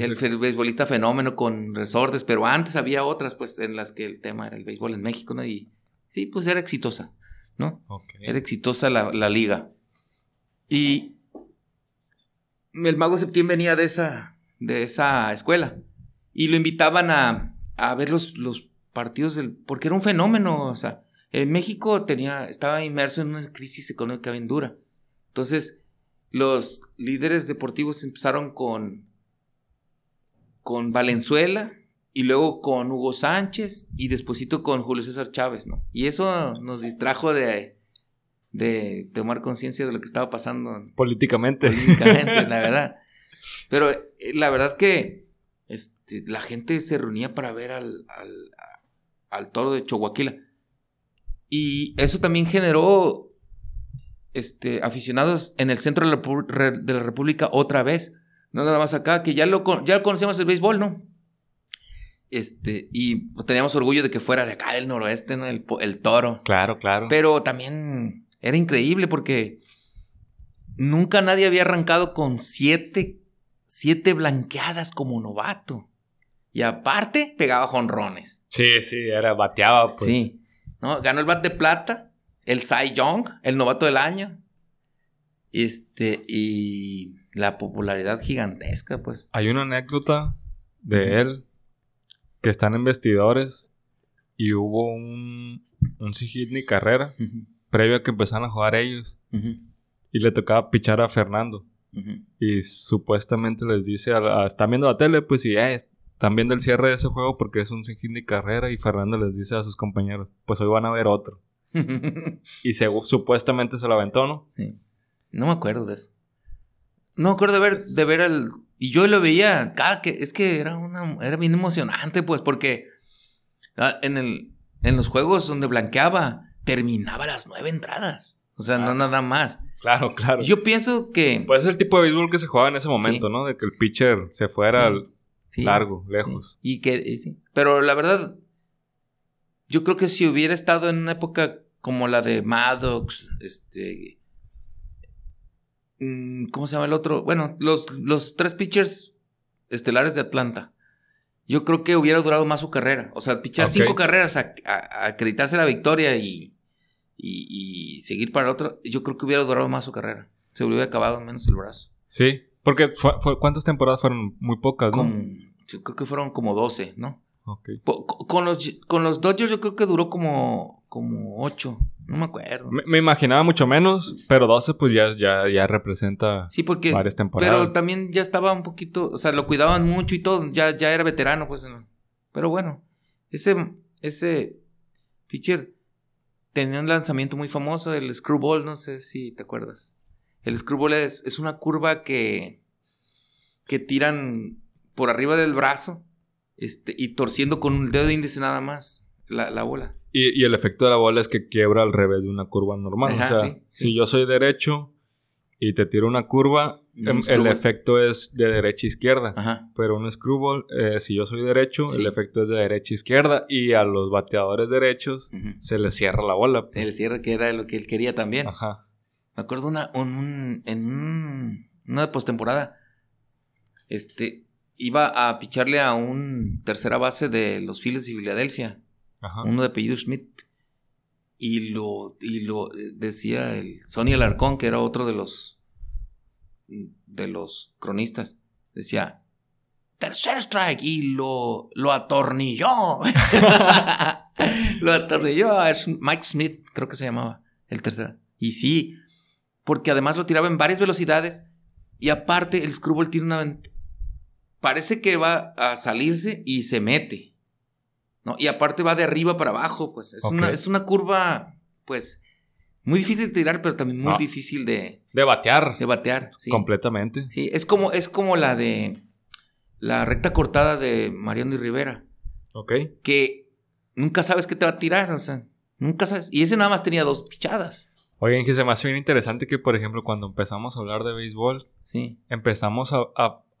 El beisbolista fenómeno con resortes, pero antes había otras, pues, en las que el tema era el béisbol en México, ¿no? Y sí, pues era exitosa, ¿no? Era exitosa la, la liga. Y el mago Septién venía de esa, de esa escuela y lo invitaban a, a ver los, los, partidos del, porque era un fenómeno, o sea, en México tenía, estaba inmerso en una crisis económica bien dura. Entonces, los líderes deportivos empezaron con, con Valenzuela y luego con Hugo Sánchez y despuesito con Julio César Chávez, ¿no? Y eso nos distrajo de, de tomar conciencia de lo que estaba pasando. Políticamente. Políticamente, la verdad. Pero eh, la verdad que este, la gente se reunía para ver al, al, toro de Chihuahua. Y eso también generó este, aficionados en el centro de la, de la, República otra vez. No nada más acá, que ya lo, ya conocíamos el béisbol, ¿no? Este, y pues, teníamos orgullo de que fuera de acá del noroeste, ¿no? El, el toro. Claro, claro. Pero también era increíble porque nunca nadie había arrancado con siete siete blanqueadas como novato. Y aparte, pegaba jonrones. Sí, sí, era, bateaba, pues. Sí. ¿no? Ganó el bat de plata, el Cy Young, el novato del año. Este, y la popularidad gigantesca, pues. Hay una anécdota de él que están en vestidores y hubo un, un ni carrera previo a que empezaran a jugar ellos. Y le tocaba pichar a Fernando. Y supuestamente les dice, a, están viendo la tele, pues y eh, están viendo el cierre de ese juego porque es un sin de carrera y Fernando les dice a sus compañeros, pues hoy van a ver otro. y supuestamente se lo aventó, ¿no? No me acuerdo de eso. No me acuerdo de ver, de ver el... Y yo lo veía cada que... Es que era, una, era bien emocionante, pues, porque ah, en, el, en los juegos donde blanqueaba, terminaba las nueve entradas. O sea, no nada más. Claro, claro. Yo pienso que. Pues es el tipo de béisbol que se jugaba en ese momento, ¿no? De que el pitcher se fuera largo, lejos. Y que. sí. Pero la verdad. Yo creo que si hubiera estado en una época como la de Maddox, este. Mm, ¿Cómo se llama el otro? Bueno, los, los tres pitchers estelares de Atlanta. Yo creo que hubiera durado más su carrera. O sea, pichar cinco carreras, a, acreditarse la victoria y y, seguir para otro, yo creo que hubiera durado más su carrera. Se hubiera acabado menos el brazo. Sí, porque fue, ¿cuántas temporadas fueron? Muy pocas, ¿no? yo creo que fueron como 12, ¿no? Con los, con los Dodgers yo creo que duró como, como 8, no me acuerdo. Me, imaginaba mucho menos, pero 12 pues ya, ya, ya representa sí, porque, varias temporadas. Pero también ya estaba un poquito, o sea, lo cuidaban mucho y todo, ya, ya era veterano, pues. Pero bueno, ese, ese pitcher tenía un lanzamiento muy famoso, el screwball, no sé si te acuerdas. El screwball es, es una curva que, que tiran por arriba del brazo este, y torciendo con un dedo índice nada más la, la bola. Y, y, el efecto de la bola es que quiebra al revés de una curva normal. o sea, si yo soy derecho y te tiro una curva, em, el efecto es de derecha a izquierda. Pero un screwball, eh, si yo soy derecho, el efecto es de derecha a izquierda. Y a los bateadores derechos se les cierra la bola. Se les cierra, que era lo que él quería también. Ajá. Me acuerdo una, un, en un, una postemporada. Este, iba a picharle a un tercera base de los Phillies de Filadelfia. Uno de apellido Schmidt. Y lo, y lo eh, decía el Sonny Alarcón, que era otro de los de los cronistas. Decía, tercer strike, y lo, lo atornilló. lo atornilló. Es Mike Smith, creo que se llamaba, el tercer. Y sí, porque además lo tiraba en varias velocidades Y aparte, el screwball tiene una Parece que va a salirse y se mete. ¿no? Y aparte va de arriba para abajo, pues. Es, una, es una curva, pues, muy difícil de tirar, pero también muy Ah. difícil de, De batear. de batear. Sí. Completamente. Sí, es como, es como la de la recta cortada de Mariano y Rivera. Ok. Que nunca sabes qué te va a tirar, o sea, nunca sabes. Y ese nada más tenía dos pichadas. Oigan, que se me hace bien interesante que, por ejemplo, cuando empezamos a hablar de béisbol, Sí. empezamos a,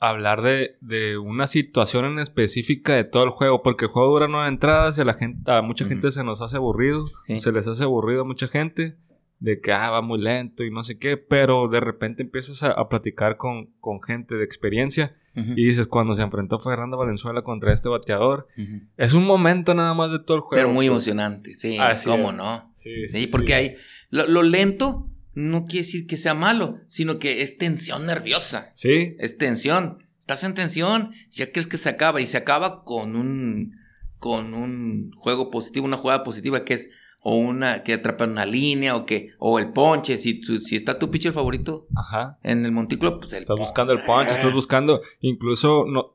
hablar de, de una situación en específica de todo el juego, porque el juego dura nueve entradas y a la gente, a mucha gente se nos hace aburrido, Sí. se les hace aburrido a mucha gente de que ah, va muy lento y no sé qué, pero de repente empiezas a, a platicar con, con gente de experiencia y dices, cuando se enfrentó Fernando Valenzuela contra este bateador, es un momento nada más de todo el juego. Pero muy emocionante, sí, Así cómo es. no. Sí, Sí, porque hay. Lo, lo lento no quiere decir que sea malo, sino que es tensión nerviosa. Sí, Es tensión. Estás en tensión, ya crees que se acaba y se acaba con un con un juego positivo, una jugada positiva que es o una que atrapa una línea o que o el ponche, si si está tu pitcher favorito ajá. en el montículo, pues el Estás buscando el punch, Ah. estás buscando, incluso, no,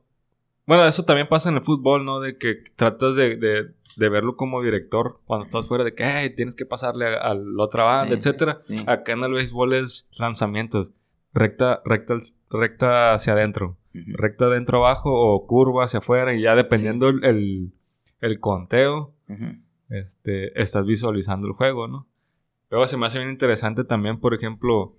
bueno, eso también pasa en el fútbol, ¿no? De que tratas de, de- de verlo como director cuando estás fuera de que "Ay, tienes que pasarle a, a la otra banda, Sí, etcétera. sí. Acá en el béisbol es lanzamientos, recta, recta, recta hacia adentro, recta adentro abajo o curva hacia afuera y ya dependiendo el, el, el conteo, Ujú. Este, estás visualizando el juego, ¿no? Luego se me hace bien interesante también, por ejemplo,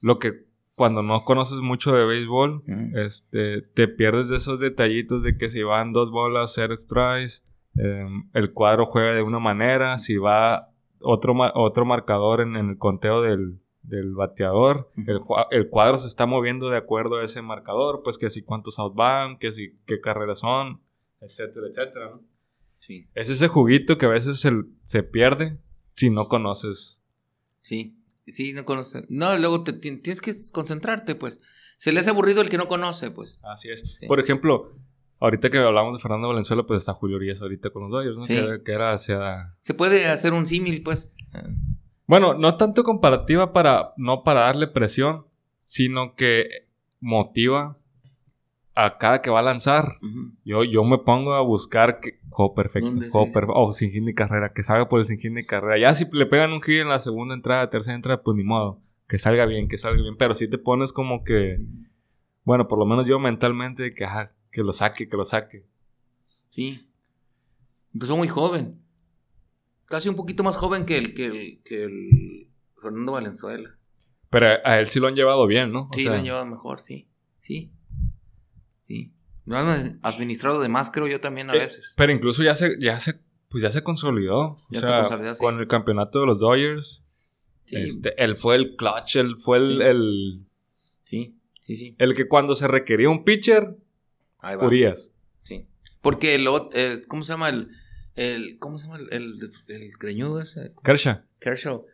lo que cuando no conoces mucho de béisbol, este, te pierdes de esos detallitos de que si van dos bolas, cero strikes, em, el cuadro juega de una manera, si va otro, otro marcador en, en el conteo del, del bateador, el, el cuadro se está moviendo de acuerdo a ese marcador, pues que si cuántos out van, que si qué carreras son, etcétera, etcétera, ¿no? Sí, Es ese juguito que a veces se, se pierde si no conoces. sí. Sí, no conoce. No, luego te, ti- tienes que concentrarte, pues. Se le hace aburrido el que no conoce, pues. Así es. Sí. Por ejemplo, ahorita que hablamos de Fernando Valenzuela, pues está Julio Urias ahorita con los Dodgers, ¿no? Sí. Que, que era hacia... Se puede hacer un símil, pues. Bueno, no tanto comparativa para... No para darle presión, sino que motiva a cada que va a lanzar. Yo, yo me pongo a buscar que, juego perfecto, ¿Dónde juego sí? perfecto, o sin hit ni carrera, que salga por el sin hit ni carrera. Ya si le pegan un hit en la segunda entrada, tercera entrada, pues ni modo, que salga bien, que salga bien. Pero si te pones como que, bueno, por lo menos yo mentalmente, que, ajá, que lo saque, que lo saque. Sí. Empezó muy joven. Casi un poquito más joven que el, que el, que el Fernando Valenzuela. Pero a, a él sí lo han llevado bien, ¿no? O Sí, sea, lo han llevado mejor, sí. Sí. Sí. Lo han administrado de más, creo yo también a eh, veces. Pero incluso ya se, ya se, pues ya se consolidó. Ya sea, sí. con el campeonato de los Dodgers. Sí. Este, él fue el clutch, él fue el, Sí. el, Sí, sí, sí. el que cuando se requería un pitcher, Ahí va. Urias. Sí. Porque el, el- ¿cómo se llama el, el ¿cómo se llama el, el, el greñudo ese? Kershaw. Kershaw.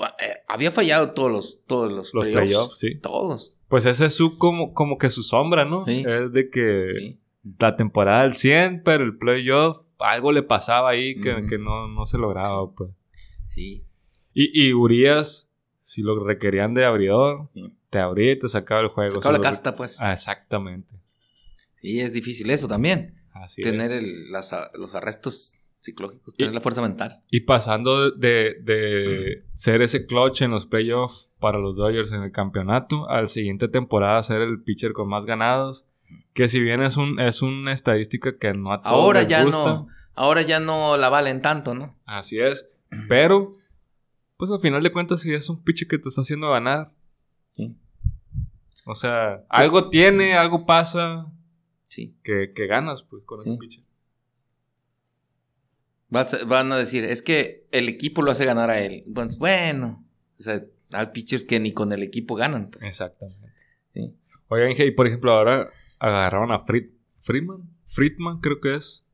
Eh, había fallado todos los, todos los, Los playoffs. playoffs, sí. Todos. Pues ese es su como, como que su sombra, ¿no? Sí. Es de que Sí. la temporada al 100, pero el playoff, algo le pasaba ahí que, que no, no se lograba, pues. Sí. Y, y Urias, si lo requerían de abridor, te abría y te sacaba el juego. Sacaba la casta, pues. Ah, exactamente. Sí, es difícil eso también. Así tener es. el- las los arrestos psicológicos, Y- tener la fuerza mental. Y pasando de, de ser ese clutch en los playoffs para los Dodgers en el campeonato, al siguiente temporada ser el pitcher con más ganados. Que si bien es un es una estadística que no a todos Ahora les ya gusta, no, ahora ya no la valen tanto, ¿no? Así es. Pero, pues al final de cuentas, si es un pitcher que te está haciendo ganar. Sí. O sea, algo tiene, algo pasa Sí. que, que ganas, pues, con Sí. ese pitcher. Vas van a decir, es que el equipo lo hace ganar a él. Pues bueno, o sea, hay pitchers que ni con el equipo ganan, pues. Exactamente. Sí. Oigan, y por ejemplo, ahora agarraron a Fried, Friedman. Friedman, creo que es.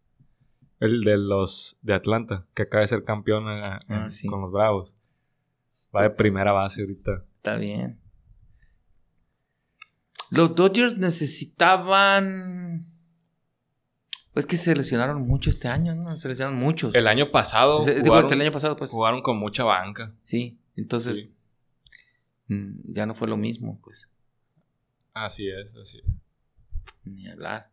El de los de Atlanta, que acaba de ser campeón eh, Ah, sí. con los Bravos. Va de primera base ahorita. Está bien. Los Dodgers necesitaban. Es que se lesionaron mucho este año, ¿no? Se lesionaron muchos. El año pasado Se- Digo, hasta el año pasado, pues. jugaron con mucha banca. Sí, entonces. Sí. mm, ya no fue lo mismo, pues. Así es, así es. Ni hablar.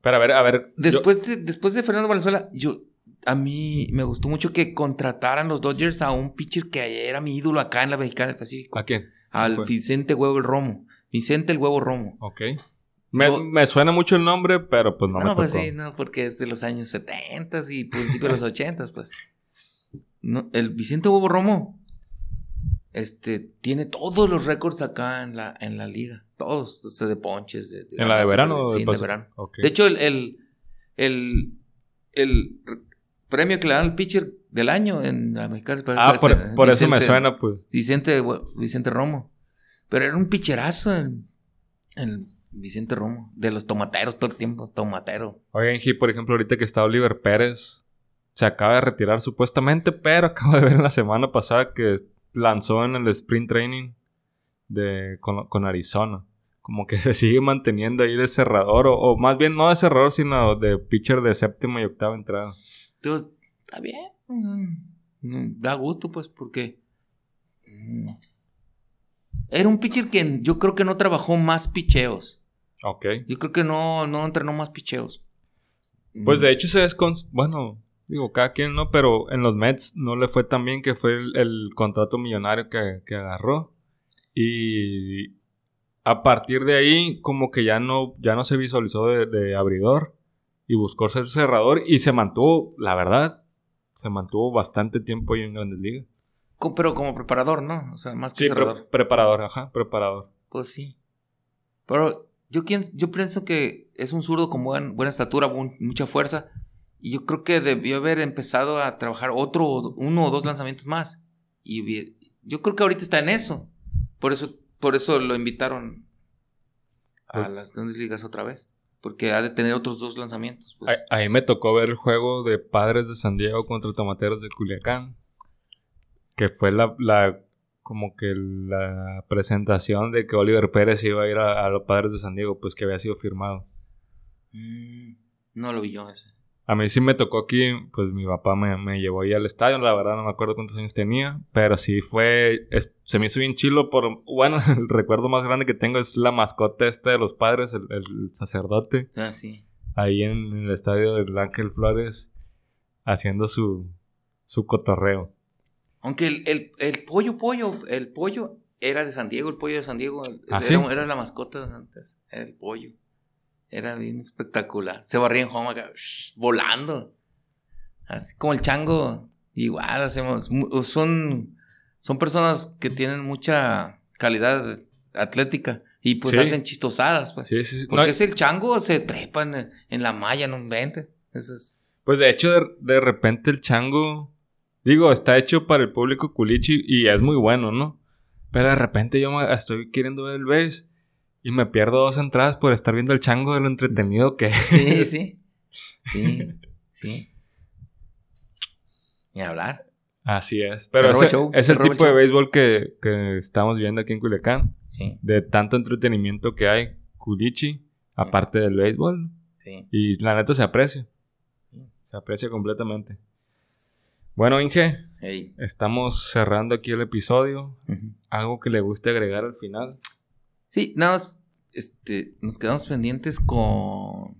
Pero a ver, a ver. Después, de, después de Fernando Valenzuela, yo, a mí me gustó mucho que contrataran los Dodgers a un pitcher que era mi ídolo acá en la Mexicana del Pacífico. ¿A quién? Al Vicente Huevo el Romo. Vicente el Huevo Romo. Ok. Me, suena mucho el nombre, pero pues no, no me pues sí, no, porque es de los años 70 y principios de los 80, pues. No, el Vicente Huevo Romo este, tiene todos los récords acá en la, en la liga. Todos, de ponches. De, ¿En la de verano? Sí, de verano. De hecho, el, el, el, premio que le dan al pitcher del año en la mexicana. Ah, por, eso me suena, pues. Vicente, Vicente Romo. Pero era un pitcherazo el Vicente Romo. De los tomateros todo el tiempo, tomatero. Oigan, por ejemplo, ahorita que está Oliver Pérez, se acaba de retirar supuestamente, pero acabo de ver en la semana pasada que lanzó en el sprint training de, con, Arizona. Como que se sigue manteniendo ahí de cerrador, o, más bien no de cerrador, sino de pitcher de séptima y octava entrada. Entonces, está bien. Mm, mm, da gusto, pues, porque. Mm, era un pitcher que yo creo que no trabajó más picheos. Ok. Yo creo que no, no entrenó más picheos. Pues de hecho se descon... Bueno, Digo, cada quien no, pero en los Mets no le fue tan bien que fue el, contrato millonario que, agarró. Y a partir de ahí, como que ya no, ya no se visualizó de, abridor y buscó ser cerrador y se mantuvo, la verdad, se mantuvo bastante tiempo ahí en Grandes Ligas. Pero como preparador, ¿no? O sea, más que cerrador. preparador, ajá, preparador. Pues sí. Pero yo, yo pienso que es un zurdo con buena estatura, mucha fuerza y yo creo que debió haber empezado a trabajar otro, uno o dos lanzamientos más. Y yo creo que ahorita está en eso. Por eso, por eso lo invitaron a pues las grandes ligas otra vez. Porque ha de tener otros dos lanzamientos. Pues. Ahí me tocó ver el juego de Padres de San Diego contra Tomateros de Culiacán. Que fue la, la como que la presentación de que Oliver Pérez iba a ir a, los Padres de San Diego, pues que había sido firmado. Mm, no lo vi yo ese. A mí sí me tocó aquí, pues mi papá me, llevó ahí al estadio, la verdad no me acuerdo cuántos años tenía, pero sí fue, se me hizo bien chilo por, bueno, el recuerdo más grande que tengo es la mascota este de los padres, el, sacerdote. Ah, sí. Ahí en, el estadio del Ángel Flores, haciendo su, su cotorreo. Aunque el, pollo, pollo, el pollo era de San Diego, el pollo de San Diego, ¿Ah, era, era la mascota antes, era el pollo. Era bien espectacular. Se barría en home volando. Así como el chango. Igual hacemos. Son, son personas que tienen mucha calidad atlética. Y pues hacen chistosadas, pues. Sí, sí, Porque es el chango, se trepan en, la malla, no inventen. Eso es. Pues de hecho, de, repente el chango. Digo, está hecho para el público culichi y es muy bueno, ¿no? Pero de repente yo estoy queriendo ver el base y me pierdo dos entradas por estar viendo el chango de lo entretenido que Sí, sí. Sí, sí. Ni hablar. Así es. Pero ese, es el tipo de béisbol que, estamos viendo aquí en Culiacán. Sí. De tanto entretenimiento que hay. Culichi, aparte del béisbol. Sí. Y la neta se aprecia. Se aprecia completamente. Bueno, Inge. Estamos cerrando aquí el episodio. ¿Algo que le guste agregar al final? Sí, nada este, nos quedamos pendientes con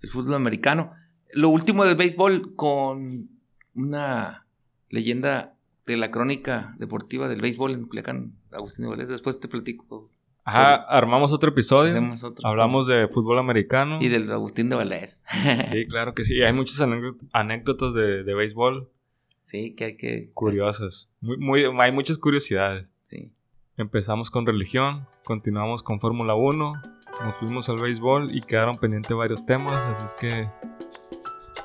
el fútbol americano. Lo último del béisbol con una leyenda de la crónica deportiva del béisbol en Culiacán, Agustín Valdés. Después te platico. Ajá, armamos otro episodio. Hablamos de fútbol americano. Y del Agustín de Valdés. sí, claro que sí. Hay muchas anécdotas de, de béisbol. Sí, que hay que... Curiosas. Muy, muy, hay muchas curiosidades. Sí. Empezamos con religión, continuamos con Fórmula 1, nos fuimos al béisbol y quedaron pendientes varios temas, así es que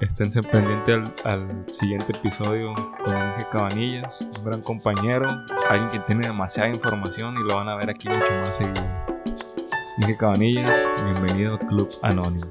esténse pendientes al, siguiente episodio con Inge Cabanillas, un gran compañero, alguien que tiene demasiada información y lo van a ver aquí mucho más seguido. Inge Cabanillas, bienvenido al Club Anónimo.